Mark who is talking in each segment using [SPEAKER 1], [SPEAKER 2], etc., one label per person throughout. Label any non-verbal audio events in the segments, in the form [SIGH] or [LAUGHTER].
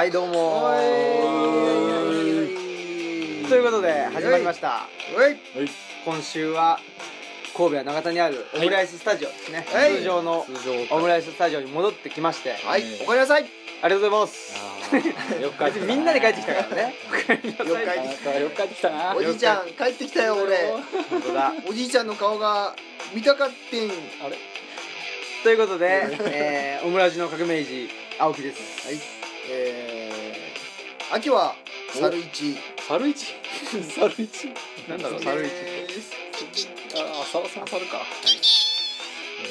[SPEAKER 1] はいどうも。
[SPEAKER 2] は
[SPEAKER 1] ということで始まりました。
[SPEAKER 2] おい。
[SPEAKER 3] はい。
[SPEAKER 1] 今週は神戸は長田にあるオムライススタジオですね、
[SPEAKER 2] はい。
[SPEAKER 1] 通常の
[SPEAKER 3] 通常
[SPEAKER 1] オムライススタジオに戻ってきまして、
[SPEAKER 2] はい。
[SPEAKER 3] えー
[SPEAKER 2] おかえりなさい。
[SPEAKER 1] ありがとうございます。
[SPEAKER 3] よく帰ってきた
[SPEAKER 1] みんなで帰ってきたからね。おかえりなさい。
[SPEAKER 2] よく帰って
[SPEAKER 3] なんかよく帰ってきたな。
[SPEAKER 2] おじいちゃん帰ってきたよ俺。
[SPEAKER 1] 本当だ。
[SPEAKER 2] おじいちゃんの顔が見たかってん。
[SPEAKER 3] あれ？
[SPEAKER 1] ということで、えー、オムラジの革命児青木です。
[SPEAKER 2] はい。えー、秋は猿市。
[SPEAKER 3] 猿市？[LAUGHS] 猿市？
[SPEAKER 1] なんだろう猿市
[SPEAKER 2] です
[SPEAKER 3] ああささ猿か。え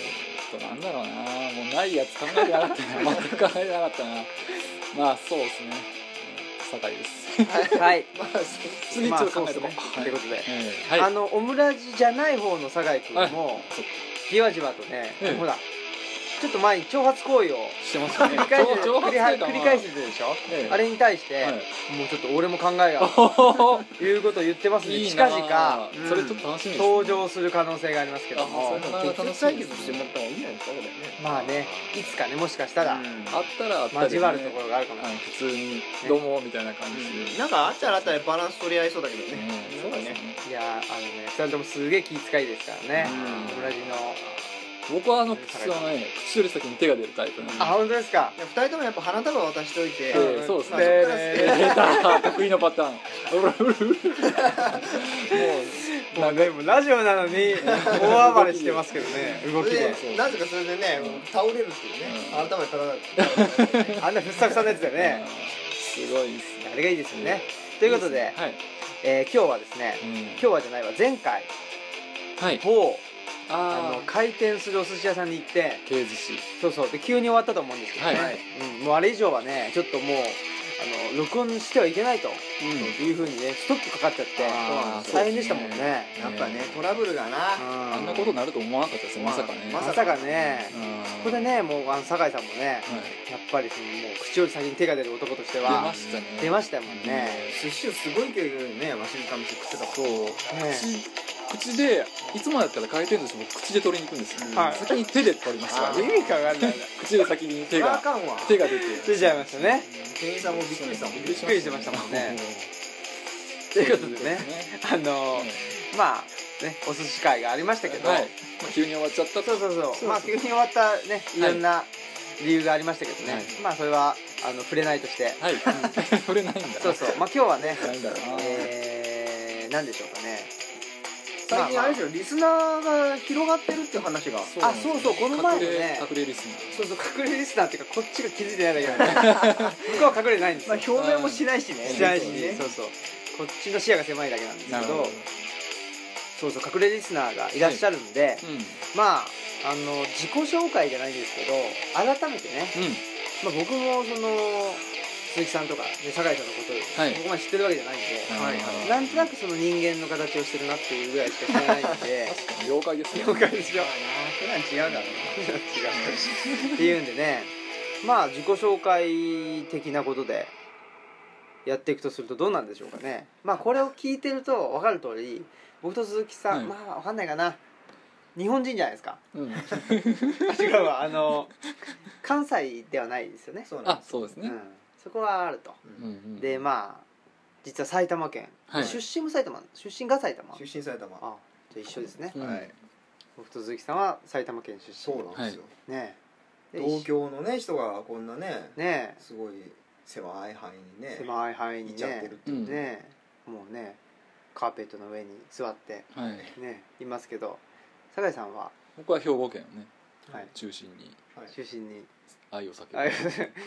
[SPEAKER 3] ーっとなんだろうな。もうないやつ考えてなかったな。全く考えてなかったな。まあそうですね。うん酒井です。
[SPEAKER 1] はい。[LAUGHS]
[SPEAKER 2] まあ
[SPEAKER 3] 次ちょっと考えてこ
[SPEAKER 1] まあということで、あのオムラジじゃない方の酒井君も、
[SPEAKER 3] そっか
[SPEAKER 1] じわじわとね、
[SPEAKER 3] ええ。
[SPEAKER 1] ほらちょっと前に挑発行為を
[SPEAKER 3] してますね。[LAUGHS]
[SPEAKER 1] 繰り返して
[SPEAKER 3] 挑
[SPEAKER 1] 繰り返してるでしょ、
[SPEAKER 3] ええ。
[SPEAKER 1] あれに対して、
[SPEAKER 3] はい。
[SPEAKER 1] もうちょっと俺も考えが
[SPEAKER 3] お [LAUGHS]
[SPEAKER 1] いうことを言ってますんで
[SPEAKER 3] いいな
[SPEAKER 1] 近々、うん。
[SPEAKER 3] それちょっと楽しみですね。
[SPEAKER 1] 登場する可能性がありますけども。
[SPEAKER 2] 直接対決してもらった方がいいんじゃないですかこれ。ね
[SPEAKER 1] まあね。いつかねもしかしたら、
[SPEAKER 2] うん。
[SPEAKER 3] あったらあったでね。
[SPEAKER 1] 交わるところがあるかもしれない。
[SPEAKER 3] 普通に「どうも」みたいな感じで、
[SPEAKER 2] なんかあったらあったらバランス取り合いそうだけどね。
[SPEAKER 3] うん。そうだね。
[SPEAKER 1] いやあのね2人ともすげえ気遣いですからね。
[SPEAKER 2] うん。
[SPEAKER 1] オムラジの
[SPEAKER 3] 僕はあの口はね。口より先に手が出るタイプなんで。
[SPEAKER 1] あ本当ですか？
[SPEAKER 2] いや二人ともやっぱ花束渡しといて。
[SPEAKER 3] ええそうですね。
[SPEAKER 2] まあそっから
[SPEAKER 1] え
[SPEAKER 3] えー得意のパターン。うるうるうるも
[SPEAKER 1] もうねもうラジオなのに大暴れしてますけどね。動きで。
[SPEAKER 2] でなぜかそれでね倒れるっていうね。
[SPEAKER 3] うん。
[SPEAKER 2] 花束にただ [LAUGHS]
[SPEAKER 1] あんなふっさふさのやつだよ
[SPEAKER 3] う
[SPEAKER 1] ね。
[SPEAKER 3] すごいです
[SPEAKER 1] あれがいいですよね。ということで、
[SPEAKER 3] はい、
[SPEAKER 1] えー今日はですね
[SPEAKER 3] うん。
[SPEAKER 1] 今日はじゃないわ。前回
[SPEAKER 3] はい。
[SPEAKER 1] 某あ
[SPEAKER 3] あ
[SPEAKER 1] の開店するお寿司屋さんに行って。
[SPEAKER 3] 刑事士
[SPEAKER 1] そうそう。で急に終わったと思うんですけど。ね、
[SPEAKER 3] はい。
[SPEAKER 1] うん、もうあれ以上はねちょっともうあの録音してはいけないと、
[SPEAKER 3] うん。
[SPEAKER 1] いうふうにねストップかかっちゃって。大変でしたもんね。
[SPEAKER 2] やっぱねトラブルがな
[SPEAKER 1] うん。
[SPEAKER 3] あんなことになると思わなかったですよまさかね。
[SPEAKER 2] ま
[SPEAKER 1] まさかね。
[SPEAKER 3] うん。
[SPEAKER 1] ここでねもうあの酒井さんもね
[SPEAKER 3] はい。
[SPEAKER 1] やっぱりそのもう口より先に手が出る男として
[SPEAKER 3] 出
[SPEAKER 1] は
[SPEAKER 3] ましたね。
[SPEAKER 1] 出ましたもんね。
[SPEAKER 2] 寿司をすごい勢いでねわしづかみ食ってた
[SPEAKER 3] そう。
[SPEAKER 1] ね
[SPEAKER 3] 口口でいつもだったら回転寿司も口で取りに行くんですよ、
[SPEAKER 1] はい。
[SPEAKER 3] 先に手で取りました
[SPEAKER 2] あ
[SPEAKER 3] から。ね [LAUGHS]
[SPEAKER 1] 意味かわかんない。な
[SPEAKER 3] 口で先に手
[SPEAKER 2] あ
[SPEAKER 3] が
[SPEAKER 2] かんわ。
[SPEAKER 3] 手が出て。
[SPEAKER 1] 出ちゃいましたね。
[SPEAKER 2] 店員さんもびっくりしたもん
[SPEAKER 3] びっ
[SPEAKER 1] くりしてましたもんね。ということでねあのまあねお寿司会がありましたけど、
[SPEAKER 3] はい、まあ、急に終わっちゃったと。
[SPEAKER 1] そうそうそう。
[SPEAKER 2] そう
[SPEAKER 1] まあ急に終わったねい。ろんな理由がありましたけどね、
[SPEAKER 3] はい。
[SPEAKER 1] まあそれはあの触れないとして。
[SPEAKER 3] はい。[LAUGHS] 触れないんだ。
[SPEAKER 1] そうそう。まあ今日はね
[SPEAKER 3] ないんだろうな、
[SPEAKER 1] えー、何でしょうか。ね
[SPEAKER 2] 最近あれですよリスナーが広がってるっていう話が。
[SPEAKER 1] あそうそうこの前もね。
[SPEAKER 3] 隠れ隠れリスナー。
[SPEAKER 1] そうそう隠れリスナーっていうかこっちが気づいてないだけだね。向こうは隠れてないんです
[SPEAKER 2] まあ
[SPEAKER 1] よ、
[SPEAKER 2] 表明もしないしね。
[SPEAKER 1] しないし、
[SPEAKER 2] ね。
[SPEAKER 1] そうそう。こっちの視野が狭いだけなんですけど。そうそう隠れリスナーがいらっしゃるんで、
[SPEAKER 3] うん。
[SPEAKER 1] まああの自己紹介じゃないんですけど改めてね、
[SPEAKER 3] うん。
[SPEAKER 1] まあ、僕もその鈴木さんとか、ね、酒井さんのことを
[SPEAKER 3] はい。
[SPEAKER 1] ここまで知ってるわけじゃないんで、
[SPEAKER 3] はい。はい
[SPEAKER 1] なんとなくその人間の形をしてるなっていうぐらいしか知らないんで [LAUGHS]
[SPEAKER 3] 確かに。了解ですね。
[SPEAKER 1] 了解でしょ
[SPEAKER 2] まあな普段違うから。な
[SPEAKER 1] 違う。っていうんでねまあ自己紹介的なことでやっていくとするとどうなんでしょうかね。まあこれを聞いてると分かる通り僕と鈴木さん、
[SPEAKER 3] はい。
[SPEAKER 1] まあ分かんないかな。日本人じゃないですか。
[SPEAKER 3] うん。[LAUGHS]
[SPEAKER 1] あ違うわ。あの関西ではないですよね。
[SPEAKER 2] そうなん
[SPEAKER 3] あそうですね、
[SPEAKER 1] うん、そこはあると。
[SPEAKER 3] うんうん。
[SPEAKER 1] でまあ実は埼玉県、
[SPEAKER 3] はい。
[SPEAKER 1] 出身も埼玉。出身が埼玉。
[SPEAKER 2] 出身埼玉。
[SPEAKER 1] あじゃあ一緒ですね、
[SPEAKER 3] うん。
[SPEAKER 2] はい。
[SPEAKER 1] 僕と鈴木さんは埼玉県出身。
[SPEAKER 2] そうなんですよ。
[SPEAKER 1] ねえ。で
[SPEAKER 2] 東京のね人がこんなね
[SPEAKER 1] ね
[SPEAKER 2] すごい狭い範囲に
[SPEAKER 1] え
[SPEAKER 2] ね
[SPEAKER 1] 狭い範囲に
[SPEAKER 2] いちゃってる
[SPEAKER 1] ね
[SPEAKER 2] って
[SPEAKER 3] うん
[SPEAKER 1] ねえ。もうねカーペットの上に座って。
[SPEAKER 3] はい。
[SPEAKER 1] ねいますけど。酒井さんは、
[SPEAKER 3] 僕は兵庫県をね。
[SPEAKER 1] はい、
[SPEAKER 3] 中心に
[SPEAKER 2] はい。
[SPEAKER 1] 出身に。
[SPEAKER 3] 愛を叫ぶ
[SPEAKER 1] あ
[SPEAKER 3] 感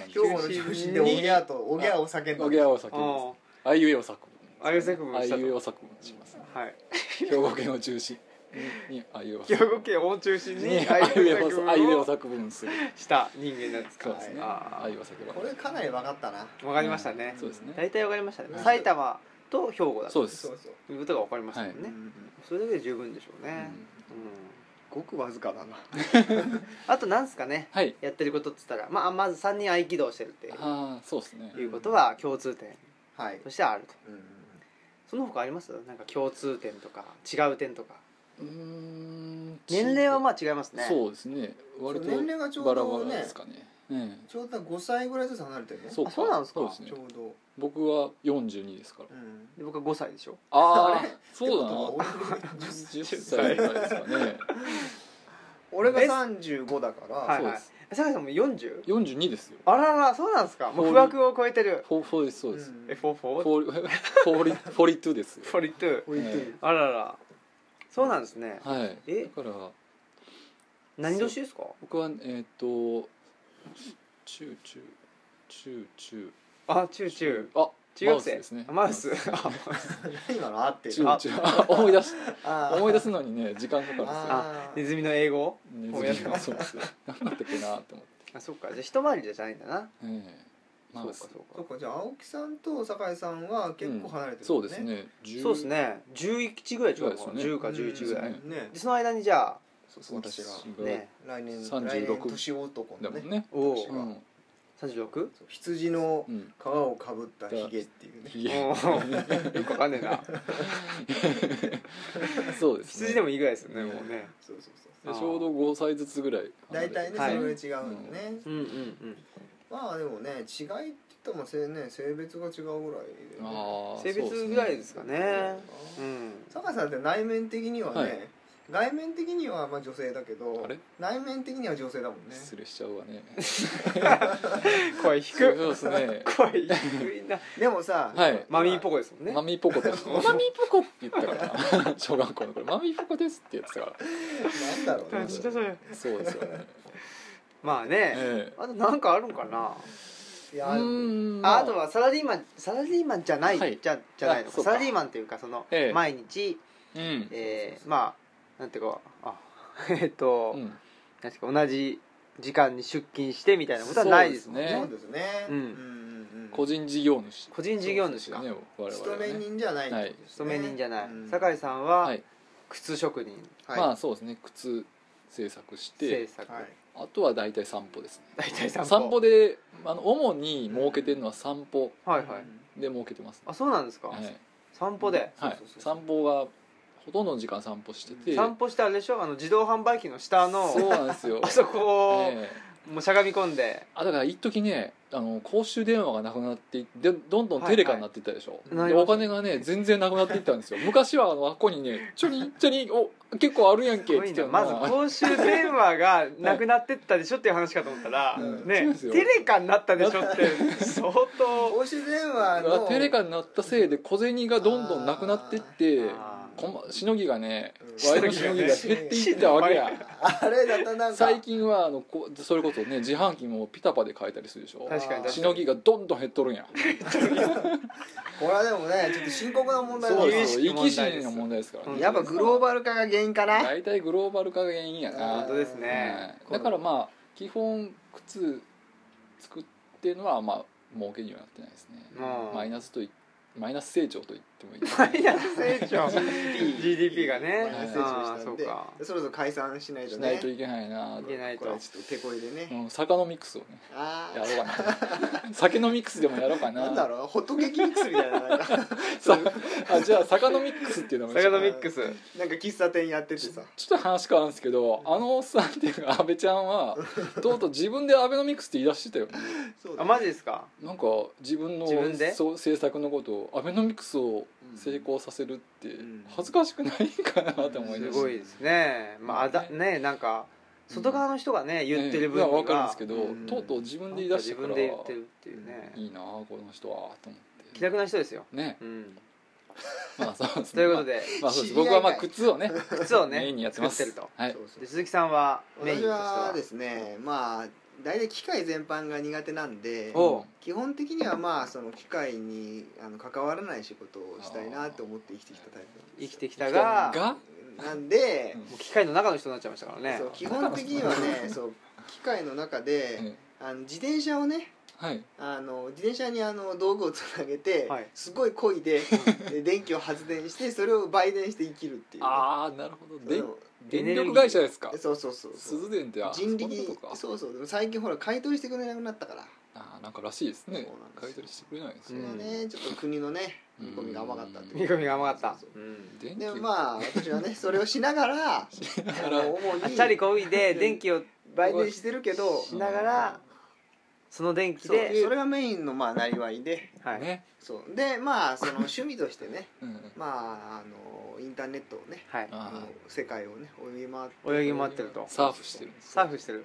[SPEAKER 3] じ。
[SPEAKER 2] 兵庫の中心でおぎゃーとおぎゃーを叫んだ
[SPEAKER 3] おぎゃーを叫ぶ
[SPEAKER 1] あ
[SPEAKER 3] あいうえを作文
[SPEAKER 1] あいうえを作文
[SPEAKER 3] あ
[SPEAKER 1] し
[SPEAKER 3] ます
[SPEAKER 1] はい。
[SPEAKER 3] 兵庫県を中心にあいうえを
[SPEAKER 1] 兵庫県を中心に
[SPEAKER 3] にあいうえ
[SPEAKER 1] 作文
[SPEAKER 3] する
[SPEAKER 1] した。人間なんですか。
[SPEAKER 3] そうですね。
[SPEAKER 1] あ
[SPEAKER 3] あい。うえを叫ぶ。
[SPEAKER 2] これかなり分かったな。
[SPEAKER 1] わかりましたね。
[SPEAKER 3] そうですね。
[SPEAKER 1] 大体わかりましたね。
[SPEAKER 2] うん。
[SPEAKER 1] 埼玉と兵庫だと
[SPEAKER 3] そうです。
[SPEAKER 2] そうそう
[SPEAKER 1] いう。ことが分かりましたね、
[SPEAKER 2] うんうん
[SPEAKER 1] それだけで十分でしょうね、
[SPEAKER 2] ごくわずかだな。
[SPEAKER 1] う [LAUGHS] んあとなんすかね。
[SPEAKER 3] はい。
[SPEAKER 1] やってることっつったら、まあ、まず3人合気道してるっていう。
[SPEAKER 3] ああそうですね。
[SPEAKER 1] いうことは共通点。
[SPEAKER 2] はい。
[SPEAKER 1] としてあると。
[SPEAKER 2] うんうん
[SPEAKER 1] その他あります？なんか共通点とか違う点とか。
[SPEAKER 3] うーん。
[SPEAKER 1] 年齢はまあ違いますね。
[SPEAKER 3] そうですね。割と
[SPEAKER 2] 年齢がちょう
[SPEAKER 3] バラ
[SPEAKER 2] どね
[SPEAKER 3] バラですかねえ
[SPEAKER 2] ちょうど5歳ぐらいずつ離れてるね
[SPEAKER 3] そう
[SPEAKER 1] あそうなんですか？
[SPEAKER 3] そうですね。
[SPEAKER 2] ちょうど。
[SPEAKER 3] 僕は42ですから。
[SPEAKER 2] うん。
[SPEAKER 1] で僕は5歳でしょ？
[SPEAKER 3] ああ
[SPEAKER 2] あれ？
[SPEAKER 3] そうだな。
[SPEAKER 2] ってことは
[SPEAKER 3] 10歳ぐらいですかね。[LAUGHS]
[SPEAKER 2] 俺が35だから、
[SPEAKER 1] はい
[SPEAKER 3] そうです。
[SPEAKER 1] 酒井さんも 40?
[SPEAKER 3] 42ですよ。
[SPEAKER 1] あららそうなんですか？もう不惑を超えてる。
[SPEAKER 3] フォーフォーですそうです。
[SPEAKER 2] ん。
[SPEAKER 1] えフォーフォー？
[SPEAKER 3] フォーリフォーリトゥです
[SPEAKER 1] あららそうなんですね。
[SPEAKER 3] はい。
[SPEAKER 1] え？
[SPEAKER 3] だから。
[SPEAKER 1] 何年ですか？
[SPEAKER 3] 僕はえっ、と中中中中
[SPEAKER 1] あチューチュー。
[SPEAKER 3] あ
[SPEAKER 1] 中学生。
[SPEAKER 3] ですね。
[SPEAKER 1] あマウス。あ
[SPEAKER 2] 今の合ってる？
[SPEAKER 3] あ。思い出し
[SPEAKER 2] あー。
[SPEAKER 3] 思い出すのにね時間かかるんですよ。
[SPEAKER 2] あー。
[SPEAKER 1] ネズミの英語？
[SPEAKER 3] ね
[SPEAKER 1] 思い出すの
[SPEAKER 3] そうです。よ何だったっけなって思って。
[SPEAKER 1] あそっか。じゃあ一回りじゃないんだな。
[SPEAKER 3] ええ。マウス。
[SPEAKER 1] そうか。そう
[SPEAKER 2] そっ
[SPEAKER 1] か
[SPEAKER 2] かじゃあ青木さんと酒井さんは結構離れてる、
[SPEAKER 3] そうですね。10
[SPEAKER 1] そうですね。11ぐらい違うのかな。
[SPEAKER 3] そうですね。
[SPEAKER 1] 10か11ぐらい。でその間にじゃあ
[SPEAKER 2] 私が。
[SPEAKER 1] ね。
[SPEAKER 2] 来年
[SPEAKER 3] 36
[SPEAKER 2] 来年年男のね。
[SPEAKER 3] ね。
[SPEAKER 1] お
[SPEAKER 2] が。
[SPEAKER 3] うん、
[SPEAKER 1] 36?
[SPEAKER 2] そう羊の
[SPEAKER 3] うん、
[SPEAKER 2] 皮をかぶったヒゲっていうね。
[SPEAKER 3] ひげ
[SPEAKER 1] おー [LAUGHS] よくわかんねえな。[LAUGHS]
[SPEAKER 3] そうですね。
[SPEAKER 1] 羊でもいいぐらいですよねもうね。
[SPEAKER 2] そうそうそう
[SPEAKER 3] でちょうど5歳ずつぐらい。
[SPEAKER 2] 大体ね、
[SPEAKER 1] はい。
[SPEAKER 2] それぐらい違うんだね、
[SPEAKER 1] うんうんうん。
[SPEAKER 2] まあでもね違いって言っても性,、ね、性別が違うぐらいで、ね、
[SPEAKER 3] ああ
[SPEAKER 1] 性別ぐらいですかね。
[SPEAKER 2] う
[SPEAKER 1] うん。
[SPEAKER 2] 酒井さんって内面的にはね、
[SPEAKER 3] はい
[SPEAKER 2] 外面的にはまあ女性だけど
[SPEAKER 3] あれ？
[SPEAKER 2] 内面的には女性だもんね。
[SPEAKER 3] 失礼しちゃうわね。[LAUGHS]
[SPEAKER 1] 声低
[SPEAKER 3] そう
[SPEAKER 1] く
[SPEAKER 3] ですね。
[SPEAKER 1] 声低いな。
[SPEAKER 2] でもさ、
[SPEAKER 3] はい。
[SPEAKER 1] マミーポコですもんね。
[SPEAKER 3] マミーポコです。[LAUGHS] マミーポコって言ったから。[LAUGHS] 小学校の頃。マミーポコですって言ってたから。
[SPEAKER 2] なんだろうね。
[SPEAKER 1] そ
[SPEAKER 3] うですよね。
[SPEAKER 1] まあね。
[SPEAKER 3] え
[SPEAKER 1] あとなんかあるんかな。い
[SPEAKER 2] や
[SPEAKER 3] えうん。
[SPEAKER 1] ああとはサラリーマンサラリーマンじゃない、
[SPEAKER 3] はい。
[SPEAKER 1] じゃじゃないの。サラリーマンっていうかその、
[SPEAKER 3] ええ。
[SPEAKER 1] 毎日、
[SPEAKER 3] うん。
[SPEAKER 1] えーまあなんていうかあ [LAUGHS] えっと、
[SPEAKER 3] うん。
[SPEAKER 1] なんていうか同じ時間に出勤してみたいなことはないですもんね。
[SPEAKER 2] そうですね。
[SPEAKER 1] うん。
[SPEAKER 2] うんうん
[SPEAKER 3] 個人事業主。
[SPEAKER 1] 個人事業主か、
[SPEAKER 3] ですよね我々
[SPEAKER 2] 勤め人じゃないってことですね。
[SPEAKER 1] 勤め人じゃない、
[SPEAKER 2] うん。
[SPEAKER 1] 酒井さんは、
[SPEAKER 3] はい。
[SPEAKER 1] 靴職人。
[SPEAKER 2] はい。
[SPEAKER 3] まあそうですね。靴制作して。
[SPEAKER 1] 制作、
[SPEAKER 2] はい。
[SPEAKER 3] あとは大体散歩ですね。
[SPEAKER 1] 大体散歩。
[SPEAKER 3] 散歩であの主に設けてるのは散歩
[SPEAKER 1] はいはい。
[SPEAKER 3] で設けてますね。
[SPEAKER 1] あそうなんですか、
[SPEAKER 3] はい。
[SPEAKER 1] 散歩で。
[SPEAKER 3] はい。
[SPEAKER 2] そうそうそう。
[SPEAKER 3] 散歩がほとんどの時間散歩してて。
[SPEAKER 1] 散歩してあれでしょ？あの自動販売機の下の。
[SPEAKER 3] そうなんですよ。[LAUGHS]
[SPEAKER 1] あそこを、
[SPEAKER 3] ええ。
[SPEAKER 1] もうしゃがみ込んで。
[SPEAKER 3] あだから一時ねあの公衆電話がなくなっていってどんどんテレカになっていったでしょ、
[SPEAKER 1] はいはい。
[SPEAKER 3] でお金がね全然なくなっていったんですよ。[LAUGHS] 昔はあのあっこにね「ちょにちょにお結構あるやんけ」って言
[SPEAKER 1] まず公衆電話がなくなってったでしょ？っていう話かと思ったら、
[SPEAKER 2] うん。
[SPEAKER 1] ね。テレカになったでしょ？って相当。
[SPEAKER 2] 公衆電話の。
[SPEAKER 3] テレカになったせいで小銭がどんどんなくなっていってこましのぎがね
[SPEAKER 2] うん。
[SPEAKER 3] ワイのしのぎが減っていったわけや。
[SPEAKER 2] あれだったなんか
[SPEAKER 3] 最近はあのこそれこそね自販機もピタパで買えたりするでしょ。
[SPEAKER 1] 確かに
[SPEAKER 3] しのぎがどんどん減っとるんや。[LAUGHS]
[SPEAKER 2] これはでもねちょっと深刻な問題
[SPEAKER 3] そう
[SPEAKER 2] だ
[SPEAKER 3] です。よ生き死にの問題ですから
[SPEAKER 1] うん。
[SPEAKER 3] ね
[SPEAKER 2] やっぱグローバル化が原因かな。
[SPEAKER 3] 大体グローバル化が原因やな。
[SPEAKER 1] 本当ですね、
[SPEAKER 3] はいだからまあ基本靴作っていうのはまあ儲けにはなってないですね。
[SPEAKER 1] うん。
[SPEAKER 3] マイナスといマイナス成長と言ってもいい。
[SPEAKER 1] マイナス成長。[LAUGHS] GDP がね。
[SPEAKER 2] マイナス成長したんで。
[SPEAKER 1] そうか。
[SPEAKER 2] そろそろ解散しないと
[SPEAKER 3] し
[SPEAKER 2] ね
[SPEAKER 3] ないといけないない
[SPEAKER 1] けない
[SPEAKER 2] こと。れはちょっと手こいでね。
[SPEAKER 3] うん坂のミックスをね
[SPEAKER 2] あ
[SPEAKER 3] やろうかな。[LAUGHS] 酒のミックスでもやろうかな。
[SPEAKER 2] あなんだろうホットケーキミックスみたいな。なんか
[SPEAKER 3] さあじゃあ坂のミックスっていうのも
[SPEAKER 1] サガノミックス。
[SPEAKER 2] なんか喫茶店やっててさ。
[SPEAKER 3] ちょっと話変わるんですけどあのおっさんっていうか安倍ちゃんは [LAUGHS] とうとう自分でアベノミクスって言い出してたよね。
[SPEAKER 2] そうだ
[SPEAKER 1] あマジですか？
[SPEAKER 3] なんか自分の
[SPEAKER 1] 自分で？
[SPEAKER 3] そう政策のことをアベノミクスを成功させるって
[SPEAKER 2] ん。
[SPEAKER 3] 恥ずかしくないかなと思い
[SPEAKER 1] す
[SPEAKER 3] ます
[SPEAKER 1] ごいですね。まああだねなんか外側の人がね言ってる分
[SPEAKER 3] ねいや
[SPEAKER 1] が
[SPEAKER 3] わかるんですけど、
[SPEAKER 2] うん。
[SPEAKER 3] とうとう自分で言い出してから
[SPEAKER 1] 分で言ってるっていうね。
[SPEAKER 3] いいなあこの人はと思って。
[SPEAKER 1] 気楽な人ですよ。
[SPEAKER 3] ね。
[SPEAKER 1] うん。
[SPEAKER 3] まあそうですね。[LAUGHS]
[SPEAKER 1] ということで
[SPEAKER 3] まあ、まあそうです僕はまあ靴をね
[SPEAKER 1] 靴をね。
[SPEAKER 3] メインにやってます。
[SPEAKER 1] 作ってると。
[SPEAKER 3] はい。
[SPEAKER 2] そうそう。
[SPEAKER 1] で鈴木さんはメイン
[SPEAKER 2] 私
[SPEAKER 1] としては？
[SPEAKER 2] はですねまあ大体機械全般が苦手なんで
[SPEAKER 1] おう。
[SPEAKER 2] 基本的にはまあその機械にあの関わらない仕事をしたいなと思って生きてきたタイプなんですよ。
[SPEAKER 1] 生きてきたが
[SPEAKER 3] が
[SPEAKER 2] なんで、
[SPEAKER 1] もう機械の中の人になっちゃいましたからね。
[SPEAKER 2] そう基本的にはねそう機械の中で、
[SPEAKER 3] え
[SPEAKER 2] あの自転車をね
[SPEAKER 3] はい。
[SPEAKER 2] あの自転車にあの道具をつなげて、
[SPEAKER 1] はい。
[SPEAKER 2] すごい漕いでで [LAUGHS] 電気を発電してそれを売電して生きるっていう。ね、
[SPEAKER 3] ああなるほど。で電力会社ですか？
[SPEAKER 2] そうそうそうそう。
[SPEAKER 3] 鈴電ってあ
[SPEAKER 2] 人力
[SPEAKER 3] そんなことか。
[SPEAKER 2] そうそう。でも最近ほら買い取りしてくれなくなったから。
[SPEAKER 3] あーなんからしいですね。
[SPEAKER 2] そうなんです。
[SPEAKER 3] 買い取りしてくれないです
[SPEAKER 2] そ
[SPEAKER 3] ね
[SPEAKER 2] れはねちょっと国のね見込みが甘かったって
[SPEAKER 1] 見込みが甘かった。
[SPEAKER 2] そうそう
[SPEAKER 1] うん。
[SPEAKER 3] 電気。
[SPEAKER 2] でまあ私はね [LAUGHS] それをしながらあの主に
[SPEAKER 1] あチャリこいで電気を
[SPEAKER 2] 売電してるけど
[SPEAKER 1] しながらその電気
[SPEAKER 2] そう
[SPEAKER 1] で
[SPEAKER 2] それがメインのまあなりわいで
[SPEAKER 1] はい、
[SPEAKER 3] ね。
[SPEAKER 2] そう。でまあその趣味としてね [LAUGHS]
[SPEAKER 3] うん
[SPEAKER 2] まああのインターネットをね
[SPEAKER 1] はい、
[SPEAKER 3] あ
[SPEAKER 2] あの世界をね泳ぎ回って
[SPEAKER 1] 泳ぎ回ってると。
[SPEAKER 3] サーフしてるんです
[SPEAKER 1] サーフしてる。